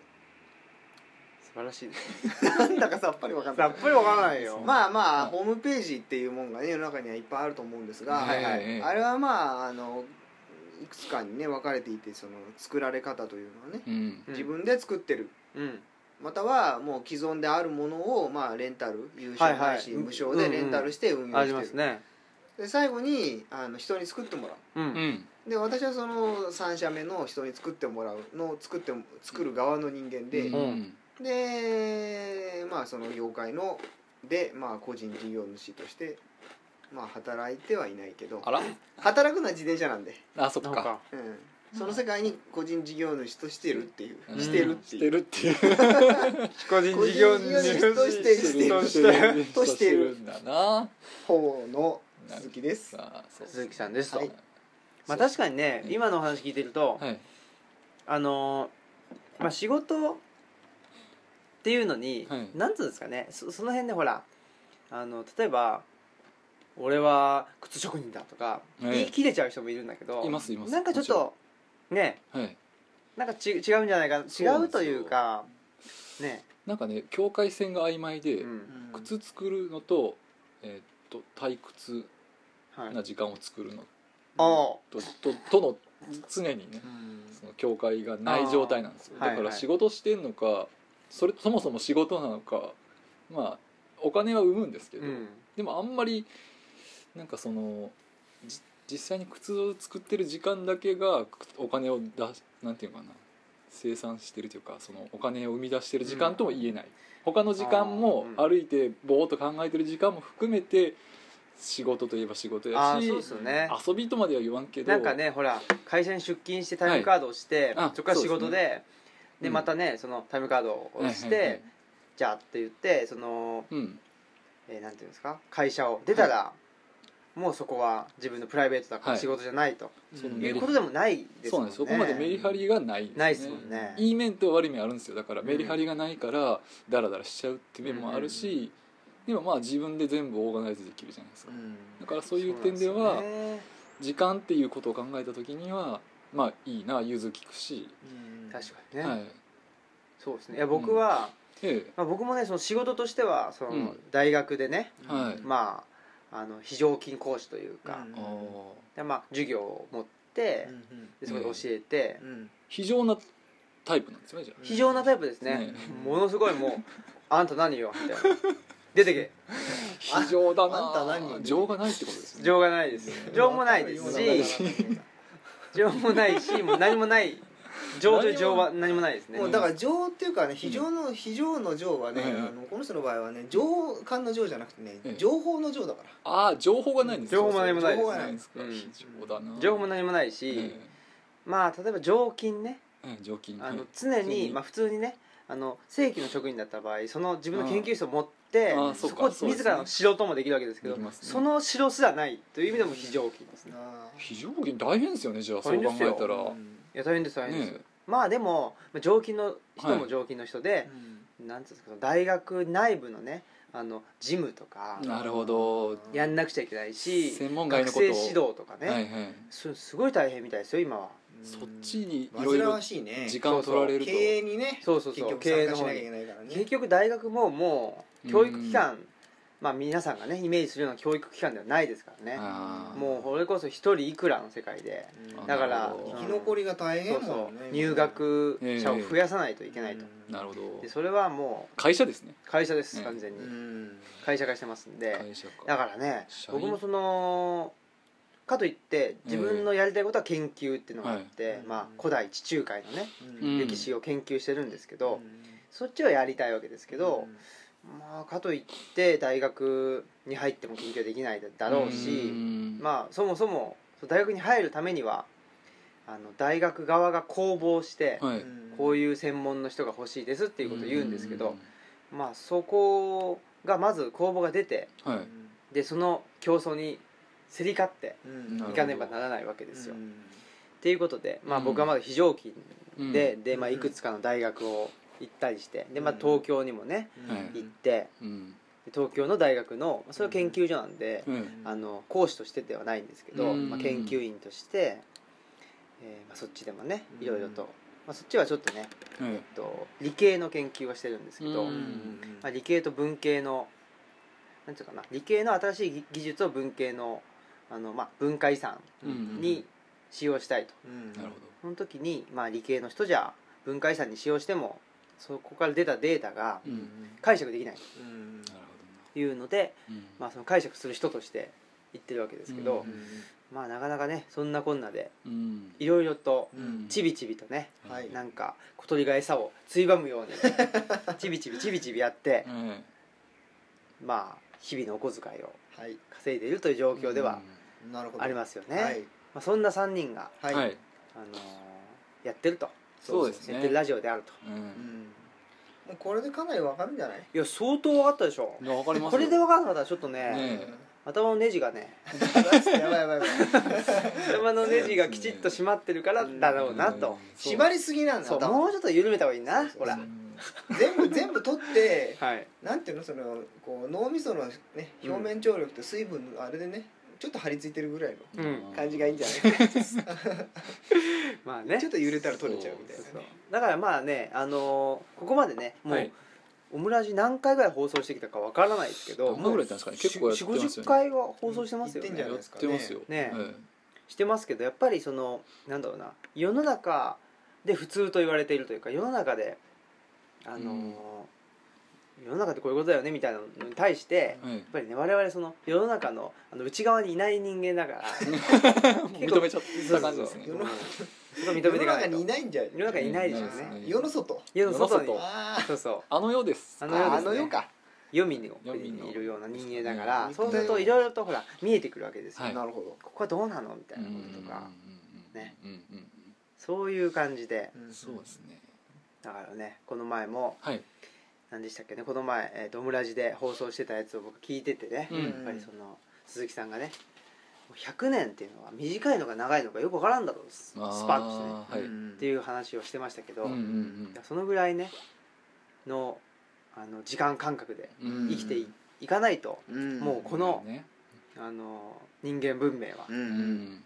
[SPEAKER 1] 素晴らしいです [LAUGHS]
[SPEAKER 2] なんだかさっぱりわかんない。
[SPEAKER 1] さっぱりわからないよ。
[SPEAKER 2] まあまあホームページっていうもんがね世の中にはいっぱいあると思うんですが、
[SPEAKER 1] はいはい。
[SPEAKER 3] ええ
[SPEAKER 2] あれはまああのいくつかにね分かれていてその作られ方というのはね
[SPEAKER 3] うん。
[SPEAKER 1] うん。
[SPEAKER 2] 自分で作ってる。
[SPEAKER 1] うん
[SPEAKER 2] またはもう既存であるものをまあレンタル有償
[SPEAKER 1] はいはい。
[SPEAKER 2] ないし無償でレンタルして運用
[SPEAKER 1] あ
[SPEAKER 2] してる、
[SPEAKER 1] りますね。
[SPEAKER 2] で最後にあの人に作ってもらう。
[SPEAKER 1] う
[SPEAKER 3] うん。ん
[SPEAKER 2] で私はその3社目の人に作ってもらうのを作って作る側の人間で、
[SPEAKER 3] うん。
[SPEAKER 2] でまあその業界のでまあ個人事業主としてまあ働いてはいないけど
[SPEAKER 3] あら？
[SPEAKER 2] 働くのは自転車なんで、
[SPEAKER 3] あそっか。
[SPEAKER 1] なんか。
[SPEAKER 2] うん、その世界に個人事業主としてるっていう、
[SPEAKER 3] うん。
[SPEAKER 2] してるって
[SPEAKER 3] し
[SPEAKER 2] いう。
[SPEAKER 3] てるっていう。[LAUGHS]
[SPEAKER 1] 個人事業
[SPEAKER 2] 主としてしてる
[SPEAKER 1] として
[SPEAKER 2] としてる
[SPEAKER 3] んだな。
[SPEAKER 2] 方の鈴木です。
[SPEAKER 1] 鈴木さんですと、
[SPEAKER 2] はい。
[SPEAKER 1] まあ確かにね
[SPEAKER 3] うん。
[SPEAKER 1] 今のお話聞いてると、
[SPEAKER 3] はい。
[SPEAKER 1] あのーまあ仕事っていうのに、
[SPEAKER 3] はい。
[SPEAKER 1] なんつうんですかねそその辺でほらあの例えば俺は靴職人だとか
[SPEAKER 3] はい。
[SPEAKER 1] 言い切れちゃう人もいるんだけど
[SPEAKER 3] いますいます。
[SPEAKER 1] なんかちょっとね。
[SPEAKER 3] はい。
[SPEAKER 1] なんかち違うんじゃないか違
[SPEAKER 3] そう
[SPEAKER 1] というかね。
[SPEAKER 3] なんかね境界線が曖昧で、
[SPEAKER 1] うん。
[SPEAKER 3] 靴作るのと,、えーっと退屈
[SPEAKER 1] はい。
[SPEAKER 3] な時間を作るの。
[SPEAKER 1] あ
[SPEAKER 3] とととの常にね
[SPEAKER 2] うん。
[SPEAKER 3] その境界がない状態なんですよ。だから
[SPEAKER 1] あー。はいはい。
[SPEAKER 3] 仕事してんのかそれそもそも仕事なのかまあお金は生むんですけど、
[SPEAKER 1] うん。
[SPEAKER 3] でもあんまりなんかそのじ実際に靴を作ってる時間だけがくお金を出しなんていうのかな生産してるというかそのお金を生み出してる時間とも言えない、他の時間も歩いてぼーっと考えてる時間も含めて仕事といえば仕事やし
[SPEAKER 1] ね。
[SPEAKER 3] 遊びとまでは言わんけど
[SPEAKER 1] なんかねほら会社に出勤してタイムカードをして、
[SPEAKER 3] はいあ
[SPEAKER 1] そこから仕事で
[SPEAKER 3] で
[SPEAKER 1] で
[SPEAKER 3] うん。
[SPEAKER 1] またねそのタイムカードを押して、
[SPEAKER 3] はいはいはい。
[SPEAKER 1] じゃあって言ってその、
[SPEAKER 3] うん。
[SPEAKER 1] えーなんていうんですか会社を出たら、もうそこは自分のプライベートだから
[SPEAKER 3] はい。
[SPEAKER 1] 仕事じゃないと、
[SPEAKER 3] その
[SPEAKER 1] い、
[SPEAKER 3] メリ
[SPEAKER 1] うことでもないです
[SPEAKER 3] そう
[SPEAKER 1] も
[SPEAKER 3] んんですそこまでメリハリがないね、
[SPEAKER 1] ないですもんね。
[SPEAKER 3] いい面と悪い面あるんですよ。だからメリハリがないからダラダラしちゃうっていう面もあるし、でもまあ自分で全部オーガナイズできるじゃないですか、だからそういう点では時間っていうことを考えた時にはまあいいな融通きくし、
[SPEAKER 1] 確かにね、
[SPEAKER 3] はい。
[SPEAKER 1] そうですね。いや僕は、
[SPEAKER 3] え。
[SPEAKER 1] まあ、僕もねその仕事としてはその、
[SPEAKER 3] うん。
[SPEAKER 1] 大学でね、
[SPEAKER 3] はい。
[SPEAKER 1] まああの非常勤講師というか、
[SPEAKER 2] うん。
[SPEAKER 1] でまあ、授業を持って、でそこで教えて、
[SPEAKER 3] 非常なタイプなんですよねじゃ
[SPEAKER 1] 非常なタイプですね。
[SPEAKER 3] ね。
[SPEAKER 1] ものすごいもう「あんた何よ」みたいな「出てけ。
[SPEAKER 3] あ非常だな
[SPEAKER 2] あんた何？
[SPEAKER 3] 情がないってことです」ね。
[SPEAKER 1] 情がないです。情もないですし情もないしもう何もない情と情は何もないですね。
[SPEAKER 2] もうだから情っていうかね非常の非常の情はね、
[SPEAKER 3] うん
[SPEAKER 2] あのこの人の場合はね情感の情じゃなくてね、
[SPEAKER 3] ええ
[SPEAKER 2] 情報の情だから。
[SPEAKER 3] ああ情報がないんです
[SPEAKER 1] 情報も何もないです。
[SPEAKER 2] 情報がない
[SPEAKER 3] んですか、
[SPEAKER 1] うん。
[SPEAKER 3] 非常だな。
[SPEAKER 1] 情報も何もないし、まあ例えば常勤ね。
[SPEAKER 3] ええ常勤
[SPEAKER 1] あの
[SPEAKER 3] はい。
[SPEAKER 1] 常に、
[SPEAKER 3] 普通に。
[SPEAKER 1] まあ、普通にねあの正規の職員だった場合その自分の研究室を持ってそこ自らの城ともできるわけですけどその城すらないという意味でも非常勤ですね。
[SPEAKER 3] 非常勤大変ですよねじゃあそう考えたら、
[SPEAKER 1] いや大変です大変です、
[SPEAKER 3] ね
[SPEAKER 1] まあでもまあ常勤の人
[SPEAKER 3] はい。
[SPEAKER 1] も常勤の人で、なんていうんですか大学内部のねあの事務とか
[SPEAKER 3] なるほど。
[SPEAKER 1] やんなくちゃいけないし
[SPEAKER 3] 専門外のことを。
[SPEAKER 1] 学生指導とかね、
[SPEAKER 3] はいはい
[SPEAKER 1] それすごい大変みたいですよ今は。
[SPEAKER 3] そっちにい
[SPEAKER 2] 煩
[SPEAKER 3] ろいろ
[SPEAKER 2] わしいね。
[SPEAKER 3] 時間を取られると。
[SPEAKER 2] 経営にね
[SPEAKER 1] そうそうそう。
[SPEAKER 2] 結局
[SPEAKER 1] 経営の方
[SPEAKER 2] 参加しなきゃいけ
[SPEAKER 1] に
[SPEAKER 2] ないからね。
[SPEAKER 1] 結局大学ももう教育機関まあ皆さんがねイメージするような教育機関ではないですからね。もうこれこそ一人いくらの世界で。
[SPEAKER 2] うん。
[SPEAKER 1] だから
[SPEAKER 2] 生き残りが大
[SPEAKER 1] そうそ
[SPEAKER 2] 変ね。
[SPEAKER 1] う入学者を増やさないといけないと。
[SPEAKER 3] なるほど。
[SPEAKER 1] でそれはも
[SPEAKER 3] 会社ですね。
[SPEAKER 1] う会社です
[SPEAKER 3] ね。
[SPEAKER 1] 完全に。
[SPEAKER 2] うん。
[SPEAKER 1] 会社化してますんで。
[SPEAKER 3] 会社か。
[SPEAKER 1] だからね僕もそのかといって自分のやりたいことは研究っていうのがあって、
[SPEAKER 2] はい。
[SPEAKER 1] まあ、古代地中海のね
[SPEAKER 3] うん。
[SPEAKER 1] 歴史を研究してるんですけど、そっちはやりたいわけですけど、まあ、かといって大学に入っても研究はできないだろうし、
[SPEAKER 3] うん。
[SPEAKER 1] まあ、そもそも大学に入るためにはあの大学側が公募して、
[SPEAKER 3] はい。
[SPEAKER 1] こういう専門の人が欲しいですっていうことを言うんですけど、まあ、そこがまず公募が出て
[SPEAKER 3] うんはい。
[SPEAKER 1] でその競争に競り勝っていかねばならないわけですよ。
[SPEAKER 2] うん。
[SPEAKER 1] っていうことで、まあ、
[SPEAKER 3] うん。
[SPEAKER 1] 僕はまだ非常勤で,、
[SPEAKER 3] うん。
[SPEAKER 1] でまあ、いくつかの大学を行ったりしてで、まあ、
[SPEAKER 2] うん
[SPEAKER 1] 東京にもね
[SPEAKER 3] はい
[SPEAKER 1] 行って
[SPEAKER 3] うん。
[SPEAKER 1] 東京の大学のそれは研究所なんで、
[SPEAKER 3] うん。
[SPEAKER 1] あの講師としてではないんですけど、
[SPEAKER 3] うん。
[SPEAKER 1] まあ、研究員として、えーまあ、そっちでもね
[SPEAKER 2] うん。
[SPEAKER 1] いろいろと、まあ、そっちはちょっとね、
[SPEAKER 3] はい
[SPEAKER 1] えっと、理系の研究はしてるんですけど、
[SPEAKER 3] うん。
[SPEAKER 1] まあ、理系と文系のなんていうかな理系の新しい技技術を文系のあの、まあ、文化遺産
[SPEAKER 3] うん
[SPEAKER 1] に使用したいと、
[SPEAKER 2] うん
[SPEAKER 3] なるほ
[SPEAKER 1] その時に、まあ、理系の人じゃ文化遺産に使用してもそこから出たデータが解釈できないというので、まあ、その解釈する人として言ってるわけですけど、
[SPEAKER 3] うん。
[SPEAKER 1] まあなかなかねそんなこんなで
[SPEAKER 3] うん。
[SPEAKER 1] いろいろと
[SPEAKER 2] うん。
[SPEAKER 1] ちびちびとね
[SPEAKER 2] はい。
[SPEAKER 1] なんか小鳥が餌をついばむように [LAUGHS] ちびちびちびちびやって
[SPEAKER 3] はい
[SPEAKER 1] まあ日々のお小遣いを
[SPEAKER 2] はい。
[SPEAKER 1] 稼いでいるという状況ではありますよね、
[SPEAKER 2] はい。
[SPEAKER 1] まあ、そんな3人が、あのーやってると
[SPEAKER 3] そうですね。
[SPEAKER 1] やってるラジオであると。
[SPEAKER 3] うん。
[SPEAKER 2] うん。もうこれでかなりわかるんじゃない？
[SPEAKER 1] いや相当分かったでしょ。
[SPEAKER 3] いやわかります
[SPEAKER 1] こ
[SPEAKER 3] よ
[SPEAKER 1] れで分かんなかったらちょっとね
[SPEAKER 3] ねえ。
[SPEAKER 1] 頭のネジがね。
[SPEAKER 2] やばいやばいやばい
[SPEAKER 1] 頭のネジがきちっと締まってるからだろうなと、
[SPEAKER 3] うん。
[SPEAKER 2] 縛りすぎなんだ。
[SPEAKER 1] そう。
[SPEAKER 2] 頭
[SPEAKER 1] もうちょっと緩めた方がいいなほら。
[SPEAKER 3] うん
[SPEAKER 2] 全部全部取って [LAUGHS]
[SPEAKER 1] はい。
[SPEAKER 2] なんていうの？そのこう脳みそのね表面張力と水分のあれでねちょっと張り付いてるぐらいの
[SPEAKER 1] うん。
[SPEAKER 2] 感じがいいんじゃない？[LAUGHS]
[SPEAKER 1] まあね。
[SPEAKER 2] ちょっと揺れたら取れちゃうみたいな
[SPEAKER 1] そう
[SPEAKER 2] ね
[SPEAKER 1] だからまあねあのーここまでねもう、
[SPEAKER 3] はい。
[SPEAKER 1] オムラジ何回ぐらい放送してきたかわからないですけど
[SPEAKER 3] 何回ぐらいやってますかね？結構やってますよね。
[SPEAKER 1] 4 5 0回は放送してますよね。
[SPEAKER 2] 言ってんじゃない
[SPEAKER 3] やってますよ。
[SPEAKER 1] ね
[SPEAKER 3] はい
[SPEAKER 1] してますけどやっぱりそのなんだろうな世の中で普通と言われているというか世の中であのー
[SPEAKER 3] うん
[SPEAKER 1] 世の中ってこういうことだよねみたいなのに対して
[SPEAKER 3] はい
[SPEAKER 1] やっぱりね我々その世の中のあの内側にいない人間だから [LAUGHS]
[SPEAKER 3] 認めちゃった感じですね。
[SPEAKER 2] 世の
[SPEAKER 1] そうそう。うんそこは認
[SPEAKER 2] 世
[SPEAKER 1] めていかないと。
[SPEAKER 2] の中にいないんじゃ
[SPEAKER 1] 世の中にいないでしょうね。
[SPEAKER 3] うん。
[SPEAKER 2] 世の外。
[SPEAKER 1] 世の外に。
[SPEAKER 3] 世の外。
[SPEAKER 2] あ
[SPEAKER 1] そうそう。
[SPEAKER 3] あの世です。
[SPEAKER 1] あの世ですね。
[SPEAKER 2] あの世か。
[SPEAKER 1] 黄泉
[SPEAKER 3] の
[SPEAKER 1] いるような人間だか
[SPEAKER 3] う
[SPEAKER 1] ら
[SPEAKER 2] ん
[SPEAKER 1] そうするといろいろとほら見えてくるわけですよ、
[SPEAKER 3] はい。
[SPEAKER 2] なるほど。
[SPEAKER 1] ここはどうなのみたいなこととか、ね
[SPEAKER 3] うんうんうん
[SPEAKER 1] そういう感じで
[SPEAKER 2] うん
[SPEAKER 3] そうですね
[SPEAKER 1] だからねこの前も
[SPEAKER 3] はい
[SPEAKER 1] 何でしたっけねこの前、えー、とオムラジで放送してたやつを僕聞いててね、
[SPEAKER 3] うん。
[SPEAKER 1] やっぱりその鈴木さんがねもう100年っていうのは短いのか長いのかよく分からんだろうススパンとしてね
[SPEAKER 3] あーはい。
[SPEAKER 2] うん
[SPEAKER 1] っていう話をしてましたけど、
[SPEAKER 3] うんうん
[SPEAKER 1] そのぐらいねのあの時間感覚で
[SPEAKER 3] うん。
[SPEAKER 1] 生きてい,、いかないと
[SPEAKER 2] うん。
[SPEAKER 1] もうこの
[SPEAKER 3] ね
[SPEAKER 1] あの人間文明は。
[SPEAKER 2] う
[SPEAKER 3] うんん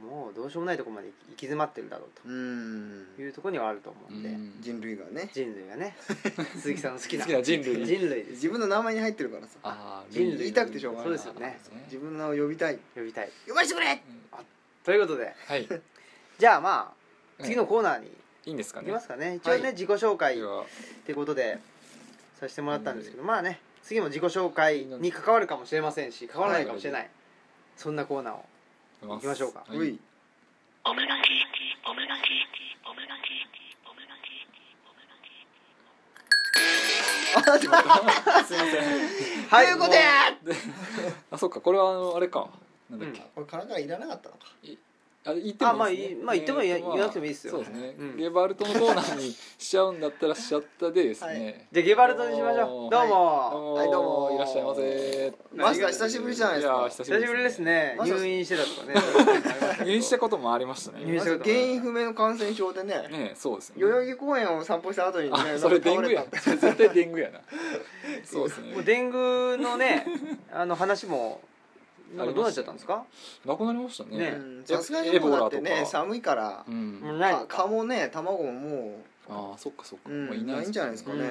[SPEAKER 1] もうどうしようもないところまで行き詰まってるだろう
[SPEAKER 2] うん。
[SPEAKER 1] というところにはあると思うんで、
[SPEAKER 3] うん。
[SPEAKER 2] 人類がね。
[SPEAKER 1] 人類がね。[LAUGHS] 鈴木さんの好きな。
[SPEAKER 3] 好きな人類。
[SPEAKER 1] 人類です。
[SPEAKER 2] 自分の名前に入ってるからさ。
[SPEAKER 3] あー
[SPEAKER 1] 人類
[SPEAKER 2] 言いたくてしょうがない。
[SPEAKER 1] そうですよね。
[SPEAKER 2] 自分の名を呼びたい。
[SPEAKER 1] 呼びたい。
[SPEAKER 2] 呼ばしてくれ。
[SPEAKER 3] うん
[SPEAKER 1] ということで。
[SPEAKER 3] はい。
[SPEAKER 1] じゃあまあ次のコーナーに
[SPEAKER 3] いいんですかね。
[SPEAKER 1] 行きますかね。一応ね、
[SPEAKER 2] はい
[SPEAKER 1] 自己紹介ってことでさせてもらったんですけど、まあね次も自己紹介に関わるかもしれませんし関わらないかもしれない、そんなコーナーを行きましょうか。
[SPEAKER 3] は
[SPEAKER 2] うい
[SPEAKER 4] オムラジオムラジオムラジオムラジ
[SPEAKER 2] あ
[SPEAKER 3] すいません。
[SPEAKER 1] はい
[SPEAKER 2] ということや
[SPEAKER 3] あそっかこれはあのあれか。なんだっけ、
[SPEAKER 2] これ金からいらなかったのか
[SPEAKER 3] あ言ってもいいですね
[SPEAKER 1] あまあいいまあ言っても言わなくてもいいですよ。
[SPEAKER 3] そうですね、
[SPEAKER 1] うん。
[SPEAKER 3] ゲバルトのコーナーにしちゃうんだったらしちゃったでですね、
[SPEAKER 1] じゃあゲバルトにしましょう。どうも、
[SPEAKER 3] どうも,、
[SPEAKER 2] はい。どうも。
[SPEAKER 3] いらっしゃいませ。
[SPEAKER 2] マスター久しぶりじゃないですか。
[SPEAKER 3] いや久しぶり
[SPEAKER 1] 久しぶりですね。入院してたとかね。[LAUGHS]
[SPEAKER 3] 入院したこともありましたね。
[SPEAKER 1] 入院した
[SPEAKER 2] 原因不明の感染症でね。
[SPEAKER 3] ねそうですね。
[SPEAKER 2] 代々木公園を散歩した後にね
[SPEAKER 3] あそれデングやそれ絶対デングやな。[LAUGHS] そうですね。
[SPEAKER 1] もうデングのねあの話もなんかどうなっちゃったんですか？
[SPEAKER 3] なくなりましたね。
[SPEAKER 2] さすがにもうだってね寒いから。
[SPEAKER 3] うん。
[SPEAKER 1] ないの
[SPEAKER 2] か。
[SPEAKER 1] か
[SPEAKER 2] 蚊もね卵もも
[SPEAKER 3] ああそっかそっか、
[SPEAKER 2] う、うん
[SPEAKER 3] まあ、い
[SPEAKER 2] ないんじゃないですかね、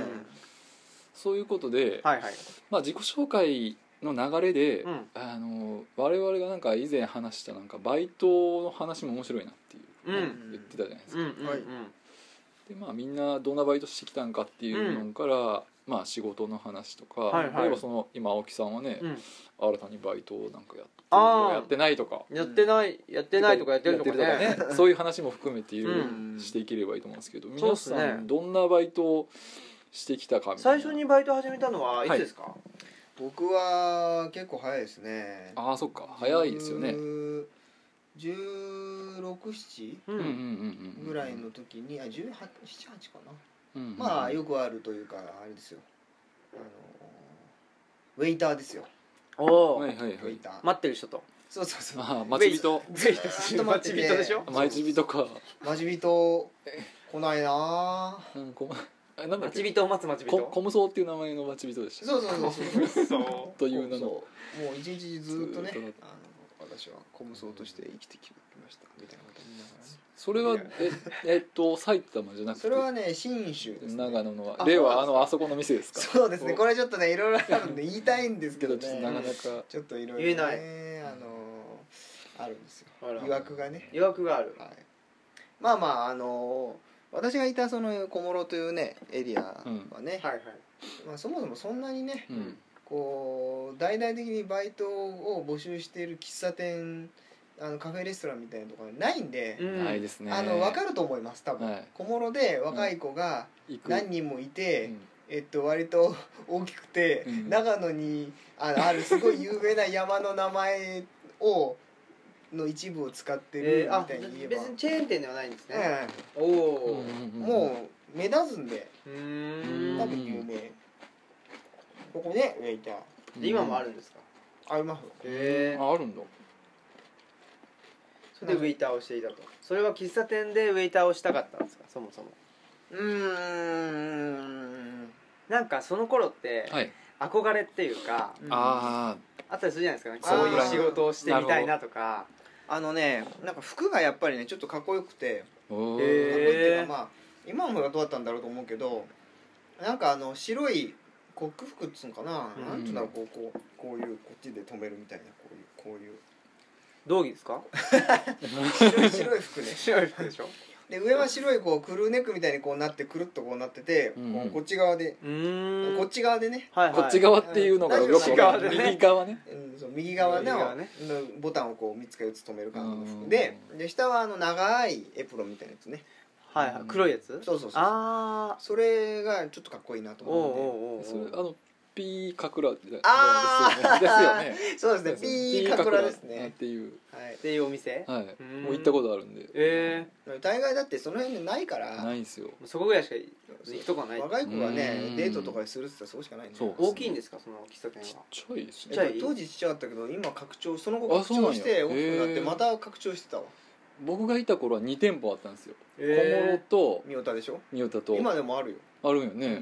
[SPEAKER 3] そういうことで、
[SPEAKER 1] はいはい。
[SPEAKER 3] まあ、自己紹介の流れで、
[SPEAKER 1] うん。
[SPEAKER 3] あの我々がなんか以前話したなんかバイトの話も面白いなっていう、
[SPEAKER 1] うん。
[SPEAKER 3] 言ってたじゃないですか、
[SPEAKER 1] うんうんうん。
[SPEAKER 2] はい
[SPEAKER 3] でまあみんなどんなバイトしてきたんかっていうのから、まあ仕事の話とか、
[SPEAKER 1] はいはい。
[SPEAKER 3] 例えばその今青木さんはね、
[SPEAKER 1] うん。
[SPEAKER 3] 新たにバイトをなんかやってると
[SPEAKER 1] あー。
[SPEAKER 3] かやってないとか。
[SPEAKER 1] やってないやってないとかやってるとかね。
[SPEAKER 3] やってるとかね。[LAUGHS] そういう話も含めていろいろ
[SPEAKER 2] うん。
[SPEAKER 3] していければいいと思うんですけど、
[SPEAKER 1] そう
[SPEAKER 3] 皆
[SPEAKER 1] っすね。
[SPEAKER 3] さんどんなバイトをしてきたかみたいな。
[SPEAKER 1] 最初にバイト始めたのはい。つですか、
[SPEAKER 2] 僕は結構早いですね。
[SPEAKER 3] ああそっか。早いですよね。
[SPEAKER 2] 1617
[SPEAKER 1] う
[SPEAKER 3] うんうんうんうん
[SPEAKER 2] ぐらいの時にあ1878かな
[SPEAKER 3] うんうん
[SPEAKER 2] まあよくあるというかあれですよ。あのウェイターですよ。
[SPEAKER 1] おお、
[SPEAKER 3] はいはいはい。
[SPEAKER 2] ウェイター。
[SPEAKER 1] 待ってる人と。
[SPEAKER 2] そうそうそう。
[SPEAKER 3] ああ待ち人。
[SPEAKER 1] ぜひ
[SPEAKER 2] ずっと。待
[SPEAKER 1] ち人でしょ？
[SPEAKER 3] 待ち人か。
[SPEAKER 2] 待ち人。来ないな
[SPEAKER 3] うんこ
[SPEAKER 1] 待ち
[SPEAKER 3] あなんだっけ？
[SPEAKER 1] 人を待つ待ち
[SPEAKER 3] こ
[SPEAKER 1] 人
[SPEAKER 3] コムソーっていう名前の待ち人でした。
[SPEAKER 2] そうそうそうそう。
[SPEAKER 1] そ
[SPEAKER 3] という名の
[SPEAKER 2] そうもう一日ずっとね
[SPEAKER 3] ずっと。
[SPEAKER 2] あの私はコムソーとして生きてきました。みたいなこと言いながら
[SPEAKER 3] それはええっと埼玉じゃなくて？
[SPEAKER 2] それはね信州です、ね、
[SPEAKER 3] 長野の
[SPEAKER 2] あ
[SPEAKER 3] 例はあのあそこの店ですか？
[SPEAKER 2] そうですね。これちょっとねいろいろあるんで言いたいんですけど
[SPEAKER 3] けどちょっとなか
[SPEAKER 2] ね
[SPEAKER 3] なか。
[SPEAKER 2] ちょっといろいろ
[SPEAKER 1] 言えない。
[SPEAKER 2] ねあのあるんですよ。疑惑がね。
[SPEAKER 1] う曰くがある。
[SPEAKER 2] はい。まあまああの私がいたその小諸というねエリアはね、
[SPEAKER 1] はいはい。
[SPEAKER 2] まあ、そもそもそんなにね
[SPEAKER 3] うん。
[SPEAKER 2] こう大々的にバイトを募集している喫茶店あのカフェレストランみたいなところないんで、
[SPEAKER 1] うん。
[SPEAKER 3] ないですね。
[SPEAKER 2] あの分かると思います多分、
[SPEAKER 3] はい。
[SPEAKER 2] 小諸で若い子が
[SPEAKER 3] 行く。
[SPEAKER 2] 何人もいて、
[SPEAKER 3] うん。
[SPEAKER 2] えっと、割と大きくて、
[SPEAKER 3] うん。
[SPEAKER 2] 長野にああるすごい有名な山の名前をの一部を使ってるみ
[SPEAKER 1] えーあ
[SPEAKER 2] たいに言えば、
[SPEAKER 1] 別にチェーン店ではないんですね。
[SPEAKER 2] え
[SPEAKER 1] おお。
[SPEAKER 2] えもう目立つんで。
[SPEAKER 1] ん。
[SPEAKER 2] 多分有名。ここねウェイター
[SPEAKER 1] で今もあるんですか？
[SPEAKER 2] あります
[SPEAKER 1] へえ
[SPEAKER 3] ああるんだ
[SPEAKER 1] でウェイターをしていたと。それは喫茶店でウェイターをしたかったんですか？そもそも。
[SPEAKER 2] うーん。
[SPEAKER 1] なんかその頃って
[SPEAKER 3] はい。
[SPEAKER 1] 憧れっていうか
[SPEAKER 2] うん。
[SPEAKER 3] あ
[SPEAKER 1] あったりするじゃないですか。
[SPEAKER 2] あー
[SPEAKER 1] そういう仕事をしてみたいなとか。
[SPEAKER 2] あのねなんか服がやっぱりねちょっとかっこよくて
[SPEAKER 3] あお
[SPEAKER 1] へ
[SPEAKER 2] かっこいいっていう
[SPEAKER 1] へー
[SPEAKER 2] かまあ今もどうだったんだろうと思うけどなんかあの白いコック服っつうのかな、
[SPEAKER 1] うん。
[SPEAKER 2] なんつうんだろうこうこうこういうこっちで止めるみたいなこういうこういう
[SPEAKER 1] 道着ですか？
[SPEAKER 2] 白い白い服ね。
[SPEAKER 1] 白い服でしょ？
[SPEAKER 2] で上は白いこうクルーネックみたいにこうなってくるっとこうなってて、
[SPEAKER 3] うん。
[SPEAKER 2] こうこっち側で、
[SPEAKER 1] うーん。
[SPEAKER 2] こっち側でね、
[SPEAKER 1] はいはい。
[SPEAKER 3] こっち側っていうのがよく
[SPEAKER 1] ね
[SPEAKER 3] 右側ね。
[SPEAKER 2] うん、そう右側の
[SPEAKER 1] 右側ね。
[SPEAKER 2] のボタンをこう3つか4つ止める感じの
[SPEAKER 3] うん。
[SPEAKER 2] 服でで下はあの長いエプロンみたいなやつね。
[SPEAKER 1] はいはい。黒いやつ？
[SPEAKER 2] そうそうそう
[SPEAKER 1] あ
[SPEAKER 2] それがちょっとかっこいいなと思うんで。
[SPEAKER 1] おうおう。
[SPEAKER 3] それあのピーカクラですよね。
[SPEAKER 2] あー。
[SPEAKER 3] ですよね。
[SPEAKER 2] そうですね。ピーカクラです
[SPEAKER 3] っ
[SPEAKER 2] ね
[SPEAKER 3] ていう。
[SPEAKER 2] はい。
[SPEAKER 1] っていうお店？
[SPEAKER 3] はい。
[SPEAKER 1] うん。
[SPEAKER 3] もう行ったことあるんで。
[SPEAKER 1] え
[SPEAKER 2] 大概だってその辺でないから。
[SPEAKER 3] ないんですよ。
[SPEAKER 1] えそこぐらいしか行くとこはない。
[SPEAKER 2] 若い子がね
[SPEAKER 3] うん。
[SPEAKER 2] デートとかでするって言ったらそこしかない
[SPEAKER 3] そう
[SPEAKER 1] 大きいんですかその喫茶店
[SPEAKER 3] ちっ
[SPEAKER 1] は
[SPEAKER 3] ちゃいですね。
[SPEAKER 2] 当時ちっちゃかったけど今拡張その後拡張して大きくなってまた拡張してたわ。
[SPEAKER 3] 僕がいた頃は2店舗あったんですよ。小
[SPEAKER 1] え
[SPEAKER 3] 諸と
[SPEAKER 2] 三代でしょ？
[SPEAKER 3] 三田と。
[SPEAKER 2] 今でもあるよ。
[SPEAKER 3] あるんよね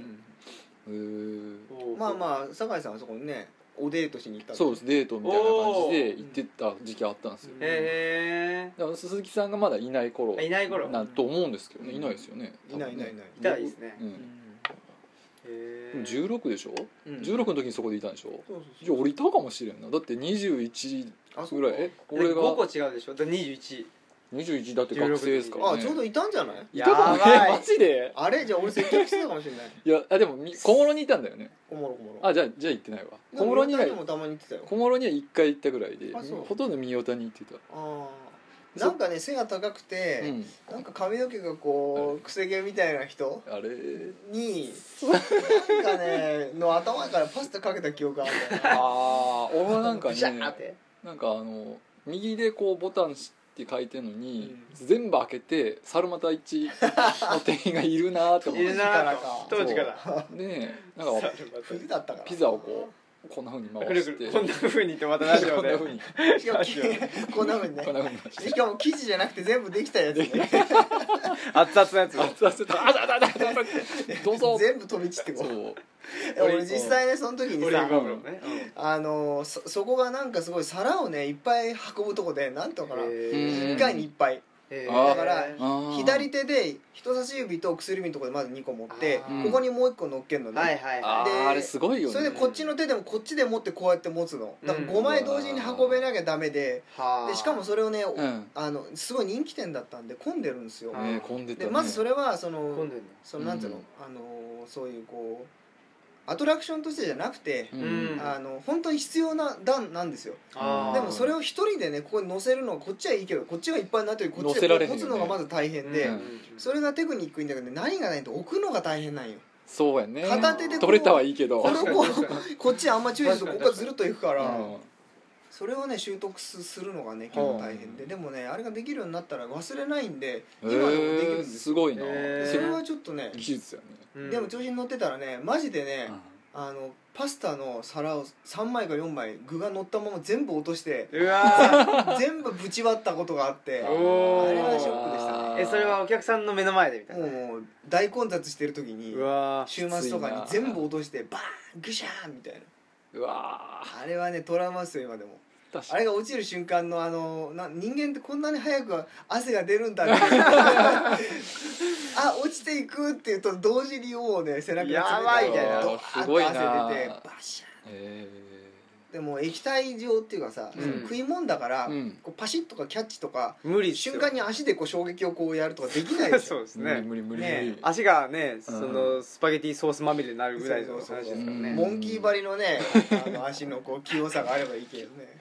[SPEAKER 2] まあまあ酒井さんはそこにねおデートしに行ったん
[SPEAKER 3] そうですデートみたいな感じで行ってた時期あったんですよ。
[SPEAKER 1] へ
[SPEAKER 3] だから鈴木さんがまだいない頃
[SPEAKER 1] えいない頃。
[SPEAKER 3] なと思うんですけどねいないですよね
[SPEAKER 2] いないいないいない。
[SPEAKER 1] いたらいいですね。
[SPEAKER 3] うん。
[SPEAKER 1] へ
[SPEAKER 3] でも16でしょ？
[SPEAKER 2] うん。
[SPEAKER 3] 16の時にそこでいたんでしょ？じゃあ俺いたかもしれんな。だって21
[SPEAKER 2] そうあそうか。
[SPEAKER 3] ぐらい。え
[SPEAKER 1] 俺
[SPEAKER 3] 俺が
[SPEAKER 1] 5個違うでしょ？だから21
[SPEAKER 3] 21だって学生ですからね。
[SPEAKER 2] あちょうどいたんじゃない？
[SPEAKER 3] い。たかも
[SPEAKER 1] やばい
[SPEAKER 3] えマジで？
[SPEAKER 2] あれ？じゃあ俺接客してたかもしれない。
[SPEAKER 3] いやあでもみ小諸にいたんだよね。
[SPEAKER 2] 小諸小諸。
[SPEAKER 3] あじゃあじゃあ行ってないわ。小諸には
[SPEAKER 2] もたまに行ってたよ。
[SPEAKER 3] 小諸には1回行ったぐらいで
[SPEAKER 2] あそう。
[SPEAKER 3] ほとんど三代田に行ってた。
[SPEAKER 2] ああなんかね背が高くて、
[SPEAKER 3] うん。
[SPEAKER 2] なんか髪の毛がこうくせ毛みたいな人
[SPEAKER 3] あれ？
[SPEAKER 2] に [LAUGHS] なんかねの頭からパスタかけた記憶があるんだよな。
[SPEAKER 3] ああ俺はなんか
[SPEAKER 2] ブシャ
[SPEAKER 3] ね
[SPEAKER 2] ーって。
[SPEAKER 3] なんかあの右でこうボタンって書いてるのに、全部開けて猿股一の店員がいるなと思って
[SPEAKER 1] いるな当時から
[SPEAKER 3] でなんか
[SPEAKER 2] 冬だったから
[SPEAKER 3] ピザをこうこんなふうに回して。
[SPEAKER 1] くるこんな風に言ってまたラジオで。
[SPEAKER 3] こんなふうに。
[SPEAKER 2] しかもきこんなふうにね。
[SPEAKER 3] こんなふうに回し
[SPEAKER 2] かも生地じゃなくて全部できたやつね。
[SPEAKER 1] 熱々のやつを。
[SPEAKER 3] 熱々であだだだだだどうぞ
[SPEAKER 2] 全部飛び散ってこ
[SPEAKER 3] そう。う
[SPEAKER 2] 俺実際ねその時にさ
[SPEAKER 1] ブ油をね。
[SPEAKER 2] あのそそこがなんかすごい皿をねいっぱい運ぶとこでなんとかな。
[SPEAKER 1] へ
[SPEAKER 3] ー。
[SPEAKER 2] 1回にいっぱい
[SPEAKER 1] え
[SPEAKER 2] だから左手で人差し指と薬指のところでまず2個持ってここにもう1個乗っけんのね、
[SPEAKER 1] はいはい
[SPEAKER 3] あ
[SPEAKER 1] は
[SPEAKER 3] いよね。
[SPEAKER 2] それでこっちの手でもこっちで持ってこうやって持つの。だから
[SPEAKER 1] うん
[SPEAKER 2] 5枚同時に運べなきゃダメで。でしかもそれをね、
[SPEAKER 3] うん。
[SPEAKER 2] あのすごい人気店だったんで混んでるんですよ。
[SPEAKER 3] 混んで
[SPEAKER 2] まずそれはそのそのなんていうの、
[SPEAKER 3] うん。
[SPEAKER 2] あのそういうこうアトラクションとしてじゃなくて、
[SPEAKER 3] う
[SPEAKER 1] うん。
[SPEAKER 3] ん
[SPEAKER 2] あの本当に必要な段なんですよ。でもそれを一人でねここに乗せるのはこっちはいいけどこっちがいっぱいになってるこっち
[SPEAKER 3] 乗せ
[SPEAKER 2] で持つのがまず大変で、
[SPEAKER 3] うん。
[SPEAKER 2] それがテクニックいいんだけど何がないと置くのが大変なんよ。
[SPEAKER 3] そうやね。
[SPEAKER 2] 片手で
[SPEAKER 3] 取れたはいいけど。
[SPEAKER 2] ここっちあんま注意するとここがずるっといくから、
[SPEAKER 3] うん
[SPEAKER 2] それをね習得すするのがね結構大変で。でもねあれができるようになったら忘れないんで
[SPEAKER 3] へ
[SPEAKER 2] 今でもできるん
[SPEAKER 3] ー
[SPEAKER 2] です
[SPEAKER 3] すごいな。
[SPEAKER 2] それはちょっとね
[SPEAKER 3] 技術やね。
[SPEAKER 1] うん。
[SPEAKER 2] でも調子に乗ってたらねマジでねあのパスタの皿を3枚か4枚具が乗ったまま全部落として
[SPEAKER 1] うわ [LAUGHS]
[SPEAKER 2] 全部ぶち割ったことがあってあれはショックでした。ね
[SPEAKER 1] ーえそれはお客さんの目の前でみたいな
[SPEAKER 2] もう大混雑してる時に
[SPEAKER 1] うわー。
[SPEAKER 2] 週末とかに全部落としてバーングシャーンみたいな
[SPEAKER 3] うわ
[SPEAKER 2] あれはねトラウマですよ今でも。あれが落ちる瞬間のあのな人間ってこんなに早く汗が出るんだって。[LAUGHS] あ落ちていくっていうと同時にもうね背中が
[SPEAKER 1] やばいみたいな。
[SPEAKER 3] すごい
[SPEAKER 2] 汗出てバシャ
[SPEAKER 3] え
[SPEAKER 2] ーでも液体状っていうかさ、
[SPEAKER 3] うん。
[SPEAKER 2] 食い物だから、
[SPEAKER 3] うん。
[SPEAKER 2] こうパシッとかキャッチとか
[SPEAKER 1] 無理っすよ。
[SPEAKER 2] 瞬間に足でこう衝撃をこうやるとかできないでしょ。[LAUGHS]
[SPEAKER 1] そうです
[SPEAKER 3] ー、無理
[SPEAKER 1] ね
[SPEAKER 3] 無理無理無
[SPEAKER 2] ね
[SPEAKER 3] 理。
[SPEAKER 1] 足がねそのスパゲティソースまみれになるぐらいの話ですから
[SPEAKER 3] うん。
[SPEAKER 1] ね
[SPEAKER 2] モンキー張りのねあの足のこう器用さがあればいいけどね。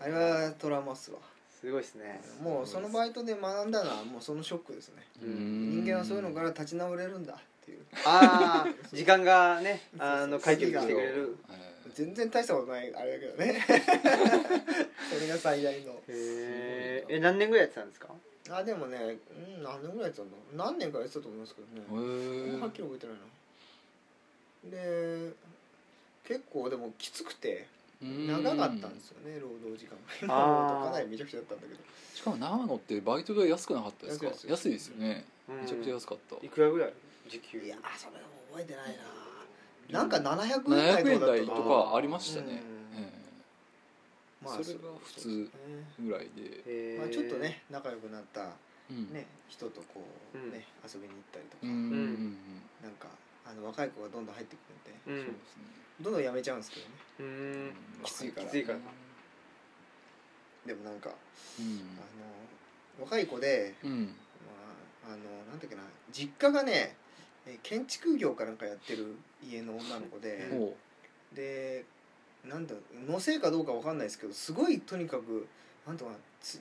[SPEAKER 2] あれはトラウマっすわ。
[SPEAKER 1] すごいですね。
[SPEAKER 2] もうそのバイトで学んだのはもうそのショックですね。
[SPEAKER 3] うん。
[SPEAKER 2] 人間はそういうのから立ち直れるんだっていう。
[SPEAKER 1] ああ時間がね [LAUGHS] あの解決してくれる。
[SPEAKER 3] え
[SPEAKER 2] 全然大したことないあれだけどね。[LAUGHS] それが最大の。
[SPEAKER 1] へー。え何年ぐらいやってたんですか？
[SPEAKER 2] あでもね、うん、何年ぐらいやってたんだ何年かやってたと思いますけどね。はっきり覚えてないな。で結構でもきつくて長かったんですよね労働時間。が今思うとかなりめちゃくちゃだったんだけど。
[SPEAKER 3] しかも長野ってバイト代安くなかったですか
[SPEAKER 2] 安いです
[SPEAKER 3] 安いですよね。
[SPEAKER 1] うん
[SPEAKER 3] めちゃくちゃ安かった。
[SPEAKER 1] いくらぐらい時給？
[SPEAKER 2] いやーそれも覚えてないななんか700円台
[SPEAKER 3] 700円台
[SPEAKER 2] とかだった
[SPEAKER 3] とかありましたね、
[SPEAKER 1] うん。
[SPEAKER 3] ええ。
[SPEAKER 2] まあ
[SPEAKER 3] それが普通ぐらいで、
[SPEAKER 2] まあ、ちょっとね仲良くなった、
[SPEAKER 3] うん。
[SPEAKER 2] ね、人とこう、
[SPEAKER 1] うん。
[SPEAKER 2] ね遊びに行ったりとか、
[SPEAKER 3] うんうんうん
[SPEAKER 2] なんかあの若い子がどんどん入ってくるんで。
[SPEAKER 1] うん。
[SPEAKER 3] そうですね。
[SPEAKER 2] どんどん辞めちゃうんですけどね。
[SPEAKER 1] うーん。
[SPEAKER 2] きついから。
[SPEAKER 1] きついから。
[SPEAKER 2] でもなんか
[SPEAKER 3] うん。
[SPEAKER 2] あの若い子で、
[SPEAKER 3] うん。
[SPEAKER 2] まあ、あのなんだっけな実家がねえ建築業かなんかやってる家の女の子で、でなんだのせいかどうかわかんないですけどすごいとにかくなんとか